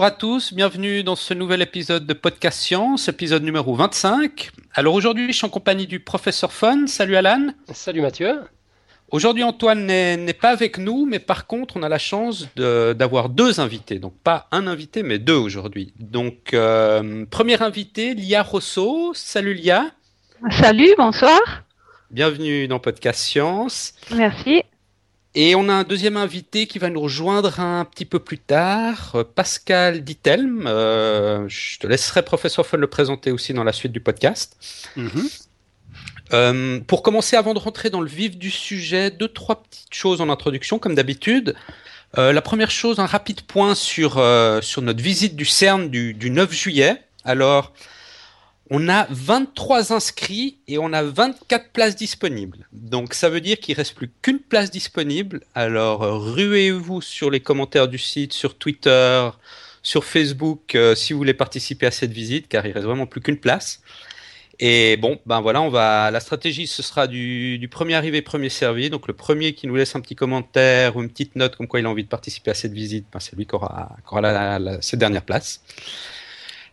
bonjour à tous, bienvenue dans ce nouvel épisode de Podcast Science, épisode numéro 25. Alors aujourd'hui, je suis en compagnie du professeur Fun. Salut Alan. Salut Mathieu. Aujourd'hui, Antoine n'est pas avec nous, mais par contre, on a la chance d'avoir deux invités. Donc, pas un invité, mais deux aujourd'hui. Donc, euh, premier invité, Lia Rosso. Salut Lia. Salut, bonsoir. Bienvenue dans Podcast Science. Merci. Et on a un deuxième invité qui va nous rejoindre un petit peu plus tard, euh, Pascal Dittelm. Euh, je te laisserai, professeur Fun, le présenter aussi dans la suite du podcast. Mm-hmm. Euh, pour commencer, avant de rentrer dans le vif du sujet, deux, trois petites choses en introduction, comme d'habitude. Euh, la première chose, un rapide point sur, sur notre visite du CERN du, du 9 juillet. Alors, on a 23 inscrits et on a 24 places disponibles. Donc ça veut dire qu'il reste plus qu'une place disponible. Alors ruez-vous sur les commentaires du site, sur Twitter, sur Facebook si vous voulez participer à cette visite, car il reste vraiment plus qu'une place. Et bon, ben voilà, on va. La stratégie, ce sera du, premier arrivé, premier servi. Donc le premier qui nous laisse un petit commentaire ou une petite note comme quoi il a envie de participer à cette visite, ben, c'est lui qui aura, cette dernière place.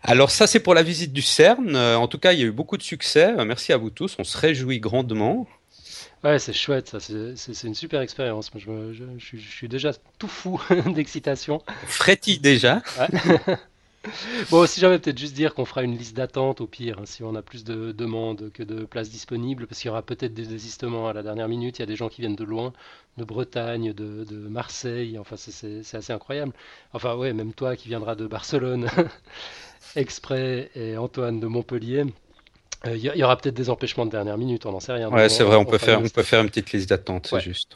Alors ça, c'est pour la visite du CERN. Euh, en tout cas, il y a eu beaucoup de succès. Euh, merci à vous tous. On se réjouit grandement. Ouais, c'est chouette, ça. C'est une super expérience. Je, je, suis déjà tout fou d'excitation. Frétille déjà. Ouais. Bon, si jamais peut-être juste dire qu'on fera une liste d'attente au pire, hein, si on a plus de demandes que de places disponibles, parce qu'il y aura peut-être des désistements à la dernière minute. Il y a des gens qui viennent de loin, de Bretagne, de, Marseille. Enfin, c'est assez incroyable. Enfin, ouais, même toi qui viendras de Barcelone exprès et Antoine de Montpellier. Euh, il y, aura peut-être des empêchements de dernière minute, on n'en sait rien. Ouais, c'est vrai, on, peut faire, on peut faire une petite liste d'attente, c'est juste.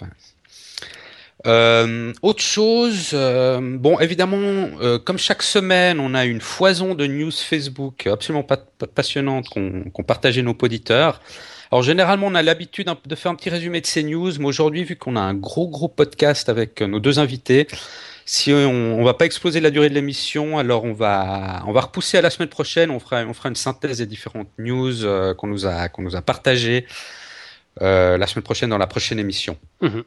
Euh, autre chose, euh, bon évidemment, euh, comme chaque semaine, on a une foison de news Facebook absolument pas, passionnante qu'on partageait nos auditeurs. Alors généralement, on a l'habitude de faire un petit résumé de ces news, mais aujourd'hui, vu qu'on a un gros gros podcast avec nos deux invités, si on, on va pas exploser la durée de l'émission, alors on va on va repousser à la semaine prochaine. On fera on fera une synthèse des différentes news qu'on nous a qu'on nous a partagées la semaine prochaine dans la prochaine émission. Mmh.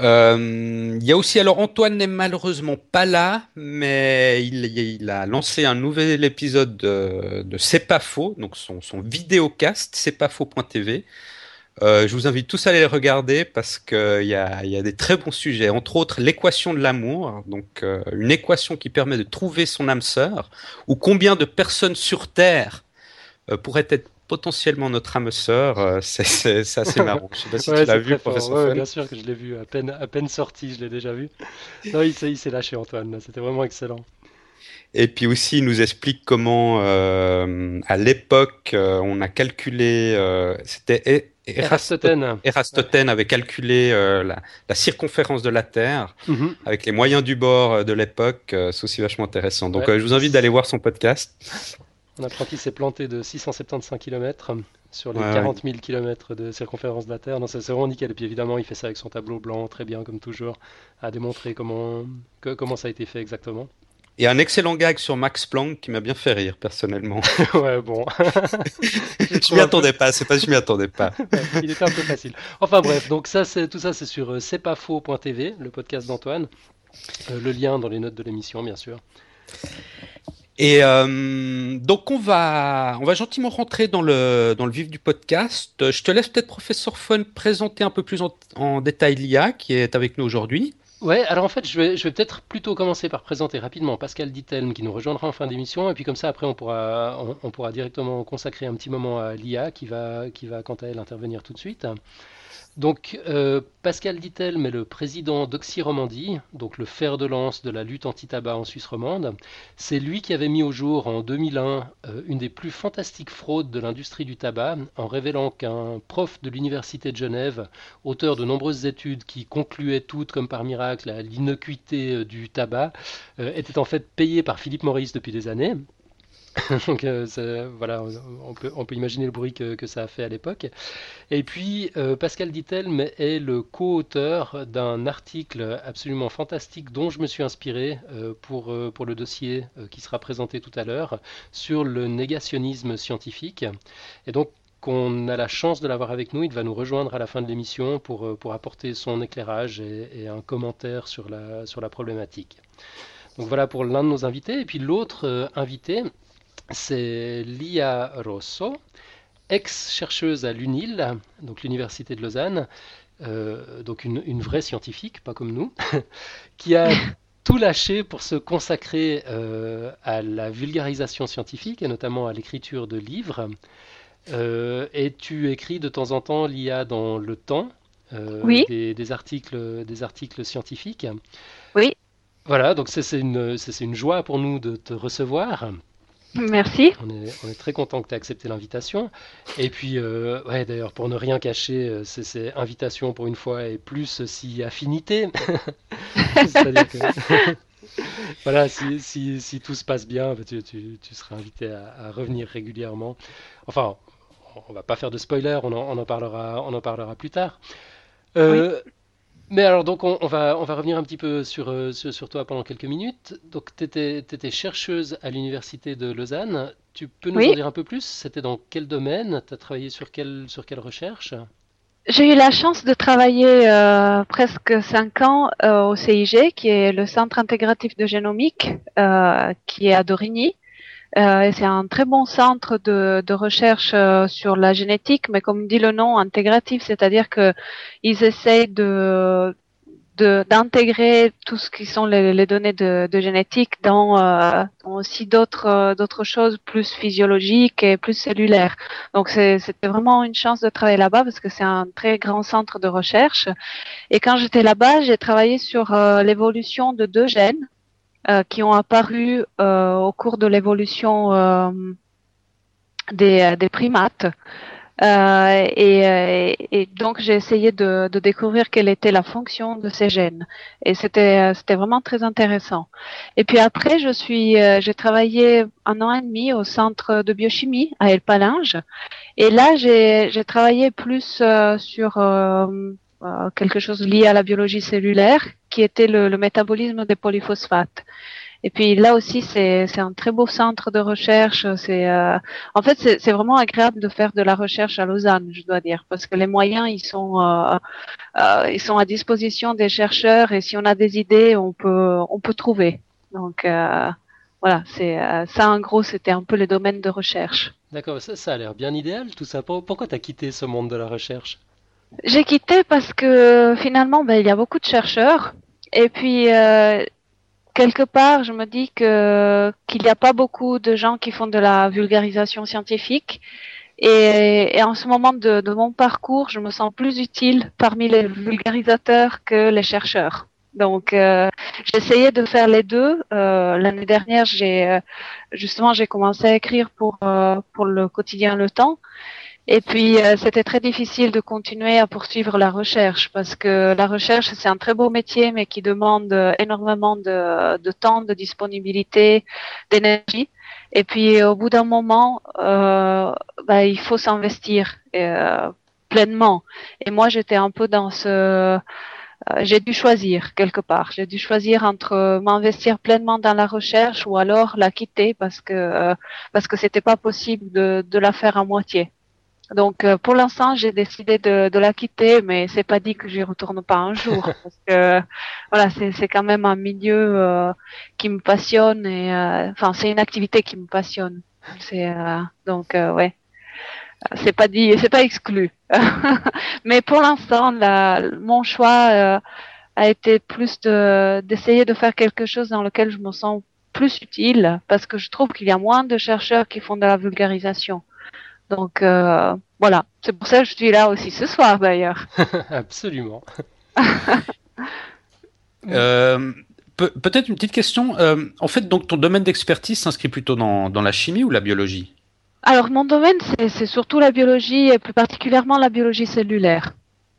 Euh, il y a aussi, alors Antoine n'est malheureusement pas là, mais il, a lancé un nouvel épisode de, de C'est pas faux, donc son, son vidéocast, c'est pas faux.tv. Euh, je vous invite tous à aller le regarder parce qu'il y a, y a des très bons sujets, entre autres l'équation de l'amour, donc euh, une équation qui permet de trouver son âme sœur, ou combien de personnes sur Terre euh, pourraient être potentiellement notre âme sœur, c'est assez marrant. Je sais pas si tu l'as vu, professeur Bien sûr que je l'ai vu, à peine, à peine sorti, je l'ai déjà vu. Non, il s'est lâché, Antoine, c'était vraiment excellent. Et puis aussi, il nous explique comment, à l'époque, on a calculé, c'était Erastotène. Erastotène avait calculé la, la, circonférence de la Terre mhm. avec les moyens du bord de l'époque. c'est aussi vachement intéressant. Donc, je vous invite d'aller voir son podcast. On apprend qu'il s'est planté de 675 km sur les 40 000 km de circonférence de la Terre. c'est vraiment nickel. Et puis évidemment, il fait ça avec son tableau blanc, très bien, comme toujours, à démontrer comment, comment ça a été fait exactement. Et un excellent gag sur Max Planck qui m'a bien fait rire, personnellement. ouais, bon. je m'y attendais pas, c'est pas je m'y attendais pas. il était un peu facile. Enfin bref, donc ça, c'est, tout ça, c'est sur euh, c'est pas faux.tv, le podcast d'Antoine. Euh, le lien dans les notes de l'émission, bien sûr. Et euh, donc on va, on va gentiment rentrer dans le, dans le vif du podcast. Je te laisse peut-être, professeur Fun, présenter un peu plus en, détail l'IA qui est avec nous aujourd'hui. Ouais, alors en fait, je vais, je vais peut-être plutôt commencer par présenter rapidement Pascal Dittelm qui nous rejoindra en fin d'émission, et puis comme ça, après, on pourra, on, pourra directement consacrer un petit moment à l'IA qui va, qui va quant à elle intervenir tout de suite. Donc euh, Pascal Dittel est le président d'Oxy Romandie, donc le fer de lance de la lutte anti-tabac en Suisse romande. C'est lui qui avait mis au jour en 2001 euh, une des plus fantastiques fraudes de l'industrie du tabac en révélant qu'un prof de l'université de Genève, auteur de nombreuses études qui concluaient toutes comme par miracle à l'innocuité euh, du tabac, était en fait payé par Philippe Maurice depuis des années. Donc euh, voilà, on peut, imaginer le bruit que, ça a fait à l'époque. Et puis euh, Pascal Dittelm est le co-auteur d'un article absolument fantastique dont je me suis inspiré euh, pour, pour le dossier qui sera présenté tout à l'heure sur le négationnisme scientifique. Et donc qu'on a la chance de l'avoir avec nous. Il va nous rejoindre à la fin de l'émission pour, pour apporter son éclairage et, et, un commentaire sur la, sur la problématique. Donc voilà pour l'un de nos invités. Et puis l'autre invité, c'est Lia Rosso, ex-chercheuse à l'UNIL, donc l'Université de Lausanne, donc une, une, vraie scientifique, pas comme nous, qui a tout lâché pour se consacrer euh, à la vulgarisation scientifique et notamment à l'écriture de livres. Euh, et tu écris de temps en temps l'IA dans le temps, euh, des, articles, des articles scientifiques. Oui. Voilà, donc c'est une, une joie pour nous de te recevoir. Merci. On est, très content que tu aies accepté l'invitation. Et puis, euh, ouais, d'ailleurs, pour ne rien cacher, euh, c'est invitation pour une fois et plus si affinité. voilà, si, tout se passe bien, tu, seras invité à, revenir régulièrement. Enfin, on va pas faire de spoiler, on en, parlera, on en parlera plus tard. Euh, mais alors, donc, on, va, on va revenir un petit peu sur, euh, sur, toi pendant quelques minutes. Donc, tu étais, chercheuse à l'Université de Lausanne. Tu peux nous en dire un peu plus? C'était dans quel domaine? Tu as travaillé sur quelle, sur quelle recherche? J'ai eu la chance de travailler euh, presque cinq ans euh, au CIG, qui est le Centre intégratif de génomique, qui est à Dorigny. Euh, c'est un très bon centre de, de recherche euh, sur la génétique, mais comme dit le nom, intégratif, c'est-à-dire que ils essayent de d'intégrer tout ce qui sont les, les données de, de génétique dans, euh, aussi d'autres euh, d'autres choses plus physiologiques et plus cellulaires. Donc c'était vraiment une chance de travailler là-bas parce que c'est un très grand centre de recherche. Et quand j'étais là-bas, j'ai travaillé sur l'évolution de deux gènes euh, qui ont apparu euh, au cours de l'évolution euh, des, des, primates. Et, et, donc j'ai essayé de, de, découvrir quelle était la fonction de ces gènes et c'était c'était vraiment très intéressant. Et puis après je suis j'ai travaillé un an et demi au centre de biochimie à El Palinge et là j'ai j'ai travaillé plus sur euh, quelque chose lié à la biologie cellulaire, qui était le, le métabolisme des polyphosphates. Et puis là aussi, c'est un très beau centre de recherche. C'est euh, en fait, c'est vraiment agréable de faire de la recherche à Lausanne, je dois dire, parce que les moyens, ils sont euh, euh, ils sont à disposition des chercheurs et si on a des idées, on peut on peut trouver. Donc voilà, c'est ça en gros, c'était un peu les domaines de recherche. D'accord, ça, ça a l'air bien idéal tout ça. Pourquoi tu as quitté ce monde de la recherche? J'ai quitté parce que finalement, ben, il y a beaucoup de chercheurs. Et puis, euh, quelque part, je me dis que qu'il n'y a pas beaucoup de gens qui font de la vulgarisation scientifique. Et, et en ce moment de, de, mon parcours, je me sens plus utile parmi les vulgarisateurs que les chercheurs. Donc, euh, essayé de faire les deux. Euh, L'année dernière, j'ai euh, justement j'ai commencé à écrire pour euh, pour le quotidien Le Temps. Et puis, euh, c'était très difficile de continuer à poursuivre la recherche parce que la recherche, c'est un très beau métier, mais qui demande euh, énormément de, de temps, de disponibilité, d'énergie. Et puis, au bout d'un moment, euh, bah, il faut s'investir euh, pleinement. Et moi, j'étais un peu dans ce... j'ai dû choisir quelque part. J'ai dû choisir entre m'investir pleinement dans la recherche ou alors la quitter parce que parce que c'était pas possible de, de la faire à moitié. Donc euh, pour l'instant, j'ai décidé de, de, la quitter, mais c'est pas dit que j'y retourne pas un jour parce que voilà, c'est quand même un milieu euh, qui me passionne et euh, enfin c'est une activité qui me passionne. C'est donc ouais, c'est pas dit, c'est pas exclu. mais pour l'instant, mon choix a été plus de d'essayer de faire quelque chose dans lequel je me sens plus utile parce que je trouve qu'il y a moins de chercheurs qui font de la vulgarisation. Donc euh, voilà, c'est pour ça que je suis là aussi ce soir d'ailleurs. Absolument. euh, Peut-être une petite question. Euh, en fait, donc ton domaine d'expertise s'inscrit plutôt dans, dans, la chimie ou la biologie? Alors mon domaine, c'est surtout la biologie et plus particulièrement la biologie cellulaire.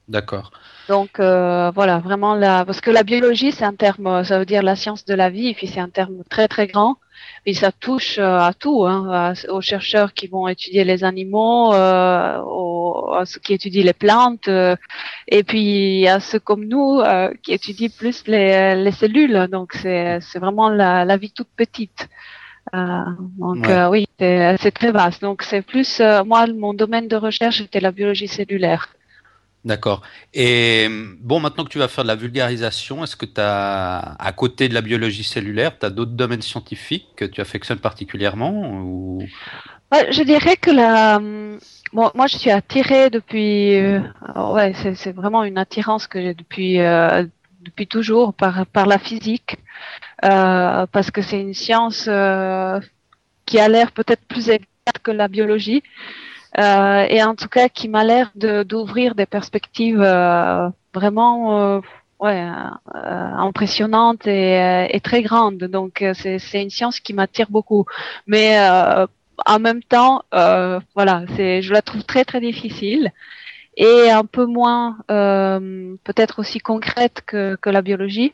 D'accord. Donc euh, voilà, vraiment là, parce que la biologie, c'est un terme, ça veut dire la science de la vie, et puis c'est un terme très très grand, et ça touche euh, à tout, hein, aux chercheurs qui vont étudier les animaux, euh, aux, à ceux qui étudient les plantes, euh, et puis à ceux comme nous euh, qui étudient plus les, les cellules. Donc c'est vraiment la, la, vie toute petite. donc oui, c'est très vaste. Donc c'est plus moi mon domaine de recherche était la biologie cellulaire. D'accord. Et bon, maintenant que tu vas faire de la vulgarisation, est-ce que tu as, à côté de la biologie cellulaire, tu as d'autres domaines scientifiques que tu affectionnes particulièrement ou... Je dirais que la, bon, moi je suis attirée depuis, euh, ouais, c'est vraiment une attirance que j'ai depuis euh, depuis toujours par par la physique, euh, parce que c'est une science euh, qui a l'air peut-être plus exacte que la biologie. Euh, et en tout cas qui m'a l'air d'ouvrir des perspectives euh, vraiment euh, ouais, impressionnantes et, et, très grandes. Donc c'est une science qui m'attire beaucoup. Mais en même temps, voilà, je la trouve très très difficile et un peu moins peut-être aussi concrète que, que la biologie.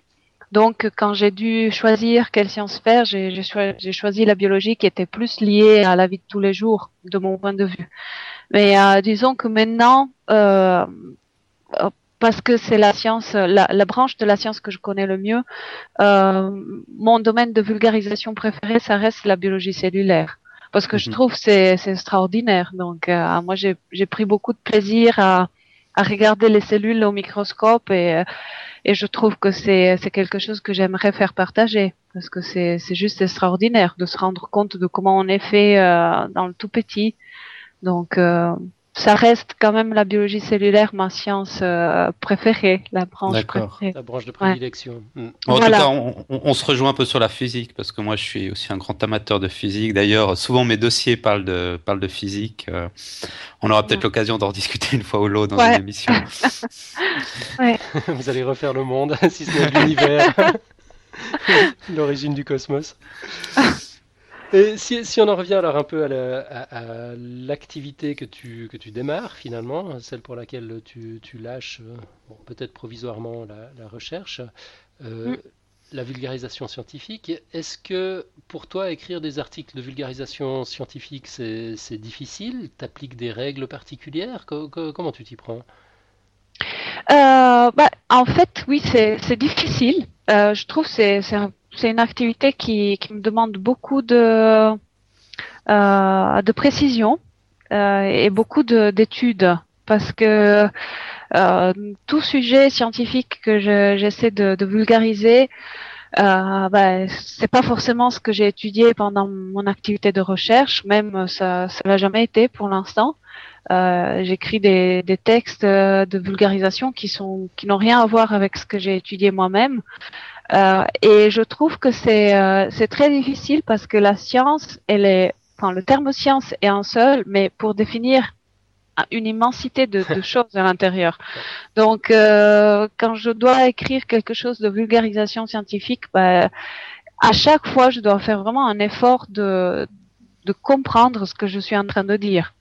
Donc, quand j'ai dû choisir quelle science faire, j'ai choisi la biologie qui était plus liée à la vie de tous les jours, de mon point de vue. Mais euh, disons que maintenant, euh, parce que c'est la science, la, la, branche de la science que je connais le mieux, euh, mon domaine de vulgarisation préféré, ça reste la biologie cellulaire. Parce que je mhm. trouve c'est c'est extraordinaire. Donc, euh, moi, j'ai pris beaucoup de plaisir à, à regarder les cellules au microscope et et je trouve que c'est quelque chose que j'aimerais faire partager parce que c'est juste extraordinaire de se rendre compte de comment on est fait euh, dans le tout petit. Donc euh, ça reste quand même la biologie cellulaire ma science euh, préférée, la branche préférée. La branche de prédilection. Mm. en tout cas, on, se rejoint un peu sur la physique parce que moi, je suis aussi un grand amateur de physique. D'ailleurs, souvent mes dossiers parlent de parlent de physique. Euh, on aura peut-être l'occasion d'en discuter une fois ou l'autre dans une émission. Vous allez refaire le monde, si ce n'est l'univers, l'origine du cosmos. Et si, si, on en revient alors un peu à l'activité que, tu, que tu démarres finalement, celle pour laquelle tu, tu lâches euh, bon, peut-être provisoirement la, la recherche, euh, mm. la vulgarisation scientifique, est-ce que pour toi écrire des articles de vulgarisation scientifique c'est difficile? T'appliques des règles particulières? Comment tu t'y prends? Euh, bah, En fait, oui, c'est difficile. Euh, je trouve que c'est un c'est une activité qui, qui, me demande beaucoup de, euh, de précision euh, et beaucoup d'études parce que euh, tout sujet scientifique que j'essaie de, de, vulgariser, euh, bah, c'est pas forcément ce que j'ai étudié pendant mon activité de recherche, même ça, ça l'a jamais été pour l'instant. Euh, J'écris des, des, textes de vulgarisation qui sont qui n'ont rien à voir avec ce que j'ai étudié moi-même. Euh, et je trouve que c'est euh, c'est très difficile parce que la science, elle est, enfin le terme science est un seul, mais pour définir une immensité de, de choses à l'intérieur. Donc, euh, quand je dois écrire quelque chose de vulgarisation scientifique, bah, à chaque fois, je dois faire vraiment un effort de, de comprendre ce que je suis en train de dire.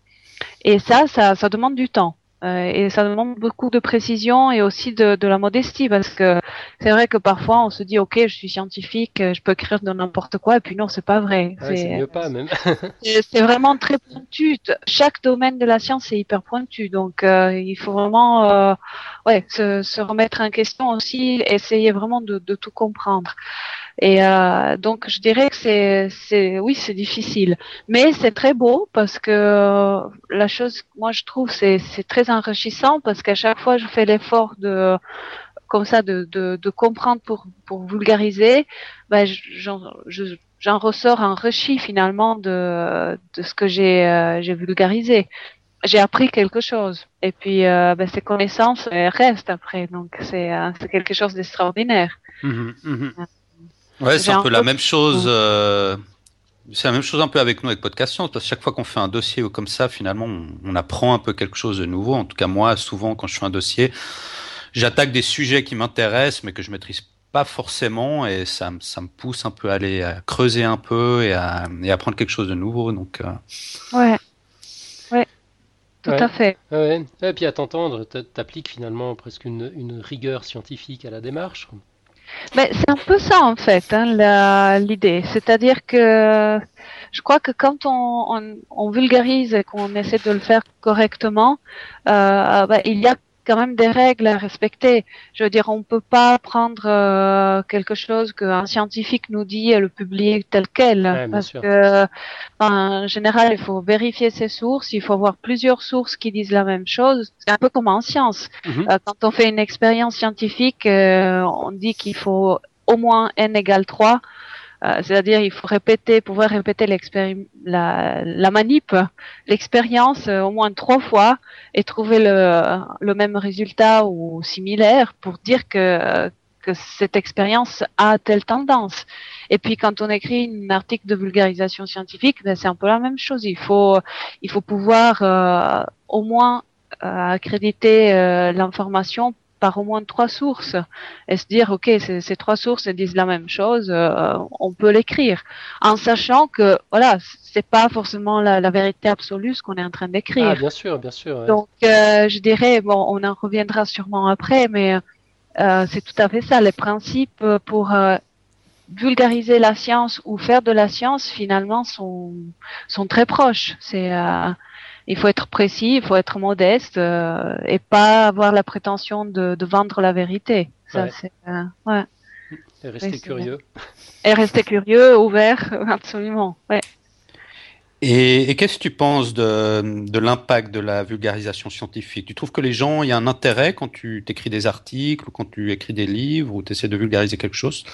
Et ça, ça, ça demande du temps. Euh, et ça demande beaucoup de précision et aussi de, de la modestie parce que c'est vrai que parfois on se dit ok je suis scientifique je peux écrire de n'importe quoi et puis non c'est pas vrai. C'est mieux pas même. C'est vraiment très pointu. Chaque domaine de la science est hyper pointu donc euh, il faut vraiment euh, ouais se, se, remettre en question aussi essayer vraiment de, de tout comprendre. Et euh, donc je dirais que c'est, c'est, oui, c'est difficile, mais c'est très beau parce que euh, la chose, moi je trouve, c'est, c'est très enrichissant parce qu'à chaque fois je fais l'effort de, comme ça, de, de, de comprendre pour, pour vulgariser, ben, j'en, j'en ressors enrichi finalement de, de ce que j'ai, euh, j'ai vulgarisé j'ai appris quelque chose. Et puis, euh, ben, ces connaissances restent après. Donc, c'est, euh, quelque chose d'extraordinaire. Mmh, mmh. Ouais, c'est un peu la même chose. Euh, c'est la même chose un peu avec nous avec Podcast Science, parce que chaque fois qu'on fait un dossier comme ça, finalement, on, apprend un peu quelque chose de nouveau. En tout cas, moi, souvent, quand je fais un dossier, j'attaque des sujets qui m'intéressent, mais que je maîtrise pas forcément, et ça, ça me pousse un peu à aller à creuser un peu et à, et apprendre quelque chose de nouveau. Donc, euh... ouais, ouais. Tout à fait. Ouais. Et puis à t'entendre, t'appliques finalement presque une, une rigueur scientifique à la démarche. Mais c'est un peu ça en fait, hein, l'idée. C'est-à-dire que je crois que quand on, on, on vulgarise et qu'on essaie de le faire correctement, euh, bah, il y a quand même des règles à respecter. Je veux dire, on peut pas prendre euh, quelque chose qu'un scientifique nous dit et le publier tel quel, parce que en général, il faut vérifier ses sources, il faut avoir plusieurs sources qui disent la même chose. C'est un peu comme en science. Mhm. Euh, quand on fait une expérience scientifique, euh, on dit qu'il faut au moins n égale 3 euh, c'est-à-dire il faut répéter, pouvoir répéter la, la manip, l'expérience euh, au moins trois fois et trouver le, le même résultat ou similaire pour dire que, que cette expérience a telle tendance. Et puis quand on écrit un article de vulgarisation scientifique, ben, c'est un peu la même chose. Il faut, il faut pouvoir euh, au moins accréditer l'information par au moins trois sources et se dire ok ces, trois sources disent la même chose euh, on peut l'écrire. En sachant que voilà c'est pas forcément la, vérité absolue ce qu'on est en train d'écrire. Ah, bien sûr bien sûr donc euh, je dirais bon on en reviendra sûrement après mais euh, c'est tout à fait ça. Les principes pour vulgariser la science ou faire de la science finalement sont sont très proches. C'est il faut être précis, il faut être modeste euh, et pas avoir la prétention de, vendre la vérité. Ça, c'est, euh, ouais. Et rester curieux. Et rester curieux, ouvert, absolument. Ouais. Et, qu'est-ce que tu penses de, de l'impact de la vulgarisation scientifique? Tu trouves que les gens, il y a un intérêt quand tu écris des articles ou quand tu écris des livres ou tu essaies de vulgariser quelque chose?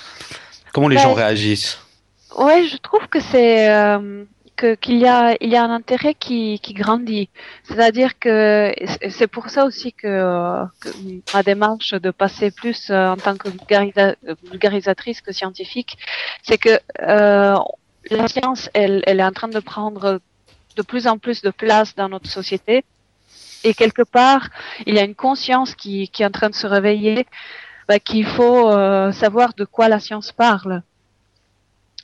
Comment les ben, gens réagissent? Oui, je trouve que c'est euh, qu'il y a il y a un intérêt qui, qui grandit. C'est-à-dire que c'est pour ça aussi que, ma démarche de passer plus euh, en tant que vulgarisatrice que scientifique, c'est que euh, la science, elle, elle est en train de prendre de plus en plus de place dans notre société. Et quelque part, il y a une conscience qui, qui est en train de se réveiller, bah, qu'il faut euh, savoir de quoi la science parle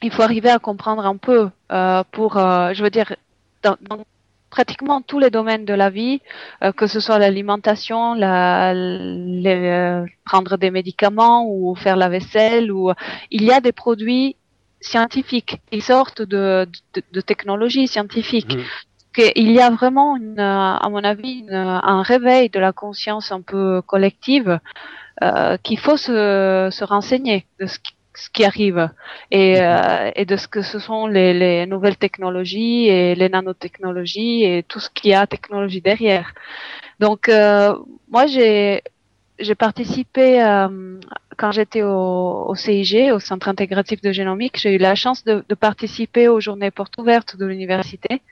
il faut arriver à comprendre un peu euh, pour, euh, je veux dire, dans, pratiquement tous les domaines de la vie, euh, que ce soit l'alimentation, la, prendre des médicaments ou faire la vaisselle, ou il y a des produits scientifiques qui sortent de, de, technologies scientifiques. Mmh. Il y a vraiment, une, à mon avis, un réveil de la conscience un peu collective qu'il faut se, se renseigner de ce qui ce qui arrive et, mhm. euh, et de ce que ce sont les, les, nouvelles technologies et les nanotechnologies et tout ce qui a technologie derrière. Donc euh, moi j'ai j'ai participé euh, quand j'étais au, au, CIG, au Centre intégratif de génomique, j'ai eu la chance de, de participer aux journées portes ouvertes de l'université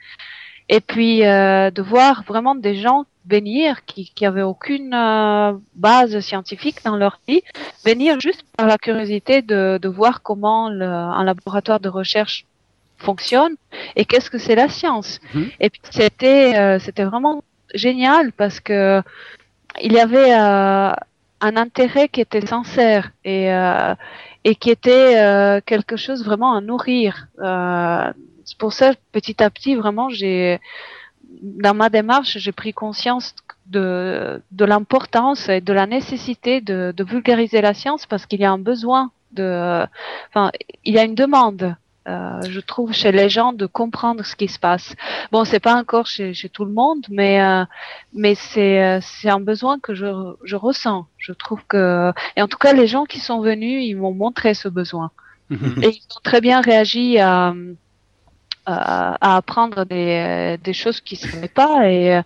et puis euh, de voir vraiment des gens venir qui, qui avaient aucune euh, base scientifique dans leur vie, venir juste par la curiosité de, de voir comment le, un laboratoire de recherche fonctionne et qu'est-ce que c'est la science. Mhm. Et puis c'était euh, c'était vraiment génial parce que il y avait euh, un intérêt qui était sincère et et qui était quelque chose vraiment à nourrir. C'est pour ça petit à petit vraiment j'ai dans ma démarche, j'ai pris conscience de, de l'importance et de la nécessité de, de vulgariser la science parce qu'il y a un besoin de, enfin, il y a une demande. Euh, je trouve chez les gens de comprendre ce qui se passe. Bon, c'est pas encore chez, chez, tout le monde, mais euh, mais c'est c'est un besoin que je, je ressens. Je trouve que et en tout cas les gens qui sont venus, ils m'ont montré ce besoin et ils ont très bien réagi à à apprendre des, des choses qui ne savaient pas. Et euh,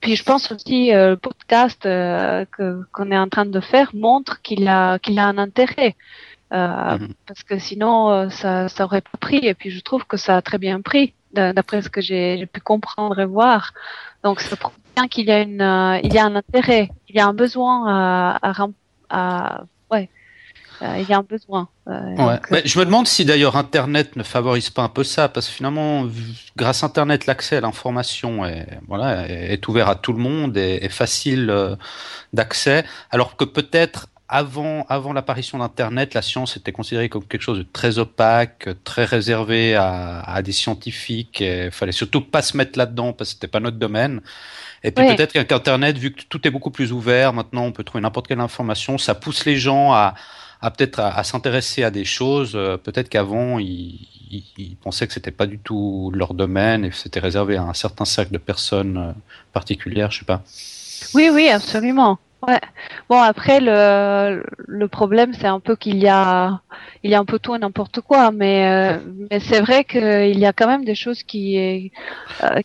puis je pense aussi euh, le podcast euh, que qu'on est en train de faire montre qu'il a qu'il a un intérêt. Euh, mhm. Parce que sinon, ça, ça aurait pas pris. Et puis, je trouve que ça a très bien pris, d'après ce que j'ai pu comprendre et voir. Donc, ça prouve bien qu'il y a une, il y a un intérêt, il y a un besoin à, à, à ouais, euh, il y a un besoin. Euh, ouais. je me demande si d'ailleurs Internet ne favorise pas un peu ça, parce que finalement, grâce à Internet, l'accès à l'information est, voilà, est ouvert à tout le monde et est facile euh, d'accès, alors que peut-être avant, avant l'apparition d'Internet, la science était considérée comme quelque chose de très opaque, très réservé à, à des scientifiques. Il fallait surtout pas se mettre là-dedans parce que c'était pas notre domaine. Et puis peut-être qu'Internet, vu que tout est beaucoup plus ouvert, maintenant on peut trouver n'importe quelle information, ça pousse les gens à, peut-être à, s'intéresser à des choses. Euh, peut-être qu'avant, ils, pensaient que c'était pas du tout leur domaine et que c'était réservé à un certain cercle de personnes euh, particulières, je sais pas. Oui, oui, absolument. Ouais. Bon après le, le problème c'est un peu qu'il y a il y a un peu tout et n'importe quoi mais euh, mais c'est vrai qu'il y a quand même des choses qui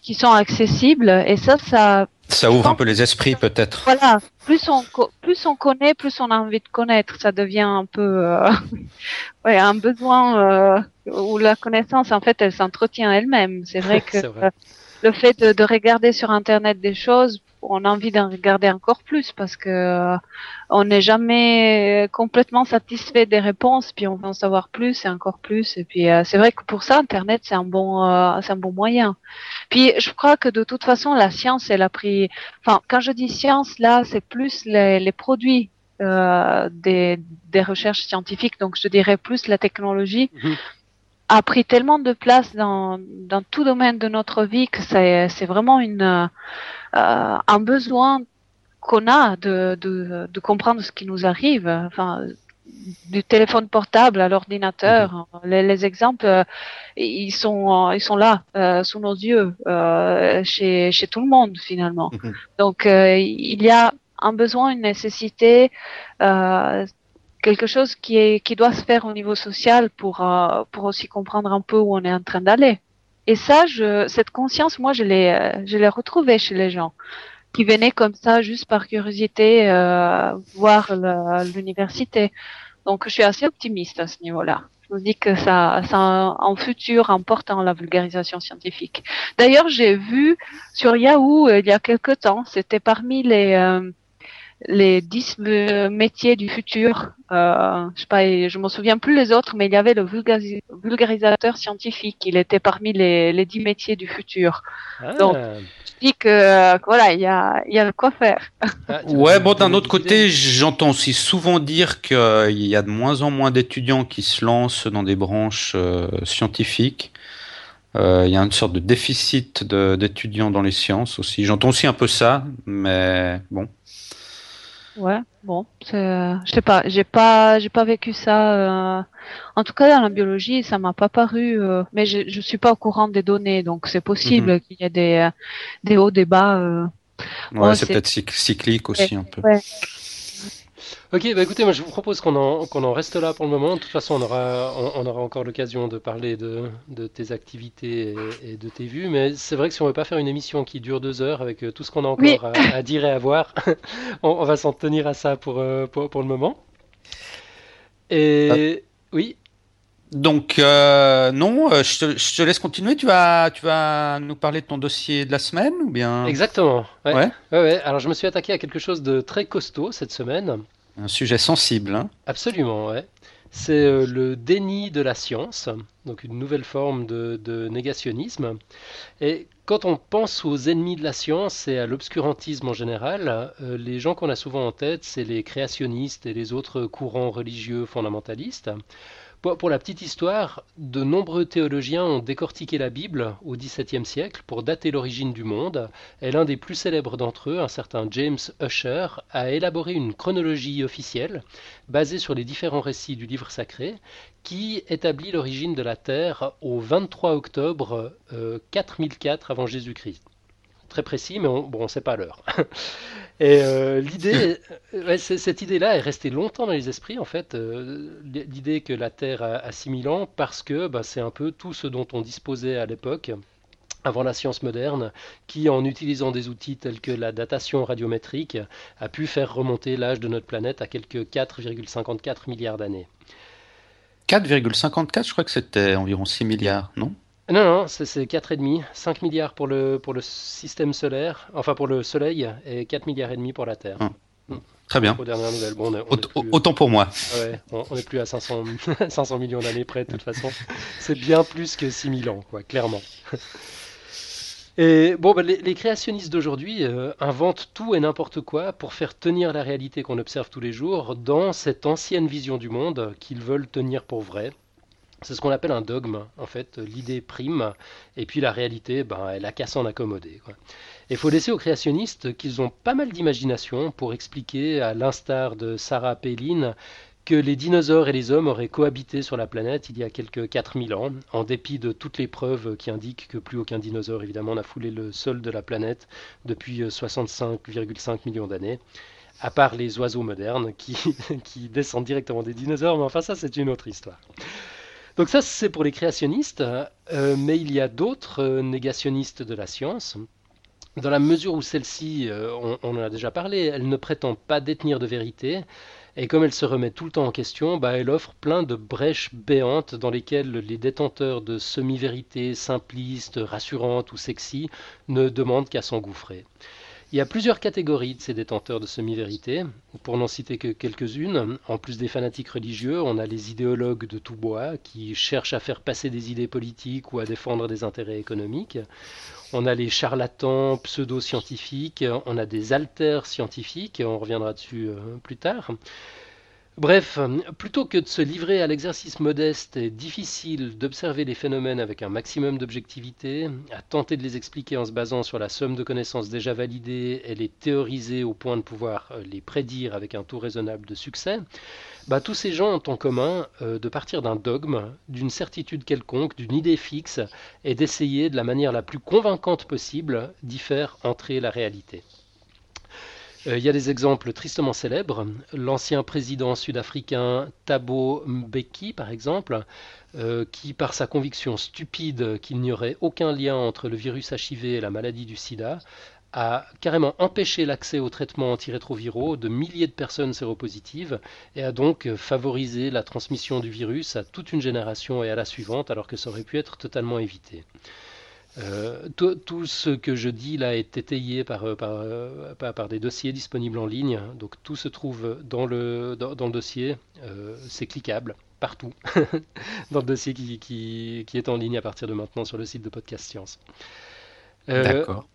qui sont accessibles et ça ça ça ouvre un peu les esprits peut-être. Voilà, plus on plus on connaît, plus on a envie de connaître. Ça devient un peu euh, ouais, un besoin où la connaissance en fait elle s'entretient elle-même. C'est vrai que le fait de, de, regarder sur internet des choses on a envie d'en regarder encore plus parce que euh, on n'est jamais complètement satisfait des réponses, puis on veut en savoir plus et encore plus. Et puis euh, c'est vrai que pour ça, Internet c'est un bon, euh, c'est un bon moyen. Puis je crois que de toute façon, la science, elle a pris. Enfin, quand je dis science, là, c'est plus les, les produits des, des recherches scientifiques. Donc je dirais plus la technologie. Mhm. a pris tellement de place dans, dans tout domaine de notre vie que c'est vraiment une euh, un besoin qu'on a de, de, de, comprendre ce qui nous arrive. Enfin, du téléphone portable à l'ordinateur. Mhm. Les, les, exemples, euh, ils sont, ils sont là, euh, sous nos yeux, euh, chez, chez tout le monde finalement. Mhm. Donc, euh, il y a un besoin, une nécessité, quelque chose qui est, qui doit se faire au niveau social pour, pour aussi comprendre un peu où on est en train d'aller. Et ça, je, cette conscience, moi, je l'ai, euh, je l'ai retrouvée chez les gens qui venaient comme ça, juste par curiosité, euh, voir l'université. Donc, je suis assez optimiste à ce niveau-là. Je me dis que ça, ça a un futur important la vulgarisation scientifique. D'ailleurs, j'ai vu sur Yahoo euh, il y a quelque temps, c'était parmi les euh, les dix métiers du futur. Euh, je sais pas, je m'en souviens plus les autres, mais il y avait le vulgarisateur scientifique. Il était parmi les, les 10 métiers du futur. Ah. Donc, je dis que voilà, il y a, il y a de quoi faire. Ah, ouais, bon, d'un autre côté, j'entends aussi souvent dire qu'il y a de moins en moins d'étudiants qui se lancent dans des branches euh, scientifiques. Euh, il y a une sorte de déficit d'étudiants dans les sciences aussi. J'entends aussi un peu ça, mais bon. Ouais, bon, euh, je sais pas, j'ai pas, j'ai pas vécu ça. Euh, en tout cas, dans la biologie, ça m'a pas paru. Euh, mais je, je suis pas au courant des données, donc c'est possible mhm. qu'il y ait des, des hauts, des bas. ouais, c'est peut-être cyclique aussi un peu. Ouais. Ok, bah écoutez, moi je vous propose qu'on en, qu'on en reste là pour le moment. De toute façon, on aura, on, aura encore l'occasion de parler de, de tes activités et, de tes vues. Mais c'est vrai que si on veut pas faire une émission qui dure deux heures avec euh, tout ce qu'on a encore à, dire et à voir, on, va s'en tenir à ça pour, euh, pour, pour, le moment. Et oui. Donc euh, non, je te, je, te, laisse continuer. Tu vas, tu vas nous parler de ton dossier de la semaine ou bien? Exactement. Ouais. Ouais. ouais. Alors je me suis attaqué à quelque chose de très costaud cette semaine. Un sujet sensible. Hein Absolument, ouais. C'est euh, le déni de la science, donc une nouvelle forme de, négationnisme. Et quand on pense aux ennemis de la science et à l'obscurantisme en général, euh, les gens qu'on a souvent en tête, c'est les créationnistes et les autres courants religieux fondamentalistes. Pour, la petite histoire, de nombreux théologiens ont décortiqué la Bible au XVIIe siècle pour dater l'origine du monde, et l'un des plus célèbres d'entre eux, un certain James Usher, a élaboré une chronologie officielle basée sur les différents récits du livre sacré qui établit l'origine de la Terre au 23 octobre 4004 euh, avant Jésus-Christ très précis, mais on, bon, on sait pas l'heure. Et euh, l'idée, cette idée-là est restée longtemps dans les esprits, en fait, euh, l'idée que la Terre a, 6000 ans, parce que bah, c'est un peu tout ce dont on disposait à l'époque avant la science moderne, qui, en utilisant des outils tels que la datation radiométrique, a pu faire remonter l'âge de notre planète à quelques 4,54 milliards d'années. 4,54, je crois que c'était environ 6 milliards, non? Non, non, c'est 4,5. 5 milliards pour le, pour le système solaire, enfin pour le Soleil, et 4 milliards et demi pour la Terre. Ah. Hmm. Très bien. Bon, autant pour moi. Ouais, on n'est plus à 500, 500 millions d'années près, de toute façon. C'est bien plus que 6000 ans, quoi, clairement. Et bon, bah, les, créationnistes d'aujourd'hui euh, inventent tout et n'importe quoi pour faire tenir la réalité qu'on observe tous les jours dans cette ancienne vision du monde qu'ils veulent tenir pour vraie. C'est ce qu'on appelle un dogme, en fait. L'idée prime, et puis la réalité, ben, elle a qu'à s'en accommoder. Il faut laisser aux créationnistes qu'ils ont pas mal d'imagination pour expliquer, à l'instar de Sarah Palin, que les dinosaures et les hommes auraient cohabité sur la planète il y a quelques 4000 ans, en dépit de toutes les preuves qui indiquent que plus aucun dinosaure, évidemment, n'a foulé le sol de la planète depuis 65,5 millions d'années. à part les oiseaux modernes qui descendent directement des dinosaures, mais enfin ça c'est une autre histoire. Donc ça c'est pour les créationnistes, euh, mais il y a d'autres euh, négationnistes de la science. Dans la mesure où celle-ci, euh, on, en a déjà parlé, elle ne prétend pas détenir de vérité, et comme elle se remet tout le temps en question, bah, elle offre plein de brèches béantes dans lesquelles les détenteurs de semi-vérités simplistes, rassurantes ou sexy ne demandent qu'à s'engouffrer. Il y a plusieurs catégories de ces détenteurs de semi-vérités. Pour n'en citer que quelques-unes, en plus des fanatiques religieux, on a les idéologues de tout bois qui cherchent à faire passer des idées politiques ou à défendre des intérêts économiques. On a les charlatans pseudo-scientifiques, on a des alters scientifiques, on reviendra dessus euh, plus tard. Bref, plutôt que de se livrer à l'exercice modeste et difficile d'observer les phénomènes avec un maximum d'objectivité, à tenter de les expliquer en se basant sur la somme de connaissances déjà validées et les théoriser au point de pouvoir euh, les prédire avec un taux raisonnable de succès, bah, tous ces gens ont en commun euh, de partir d'un dogme, d'une certitude quelconque, d'une idée fixe, et d'essayer de la manière la plus convaincante possible d'y faire entrer la réalité. Euh, il y a des exemples tristement célèbres. L'ancien président sud-africain Thabo Mbeki, par exemple, euh, qui, par sa conviction stupide qu'il n'y aurait aucun lien entre le virus HIV et la maladie du sida, a carrément empêché l'accès aux traitements antirétroviraux de milliers de personnes séropositives et a donc favorisé la transmission du virus à toute une génération et à la suivante alors que ça aurait pu être totalement évité. Euh, tout, ce que je dis là est étayé par, euh, euh, par, par, des dossiers disponibles en ligne. Donc tout se trouve dans le, dans, le dossier. c'est cliquable partout dans le dossier qui, qui, qui, est en ligne à partir de maintenant sur le site de Podcast Science. D'accord.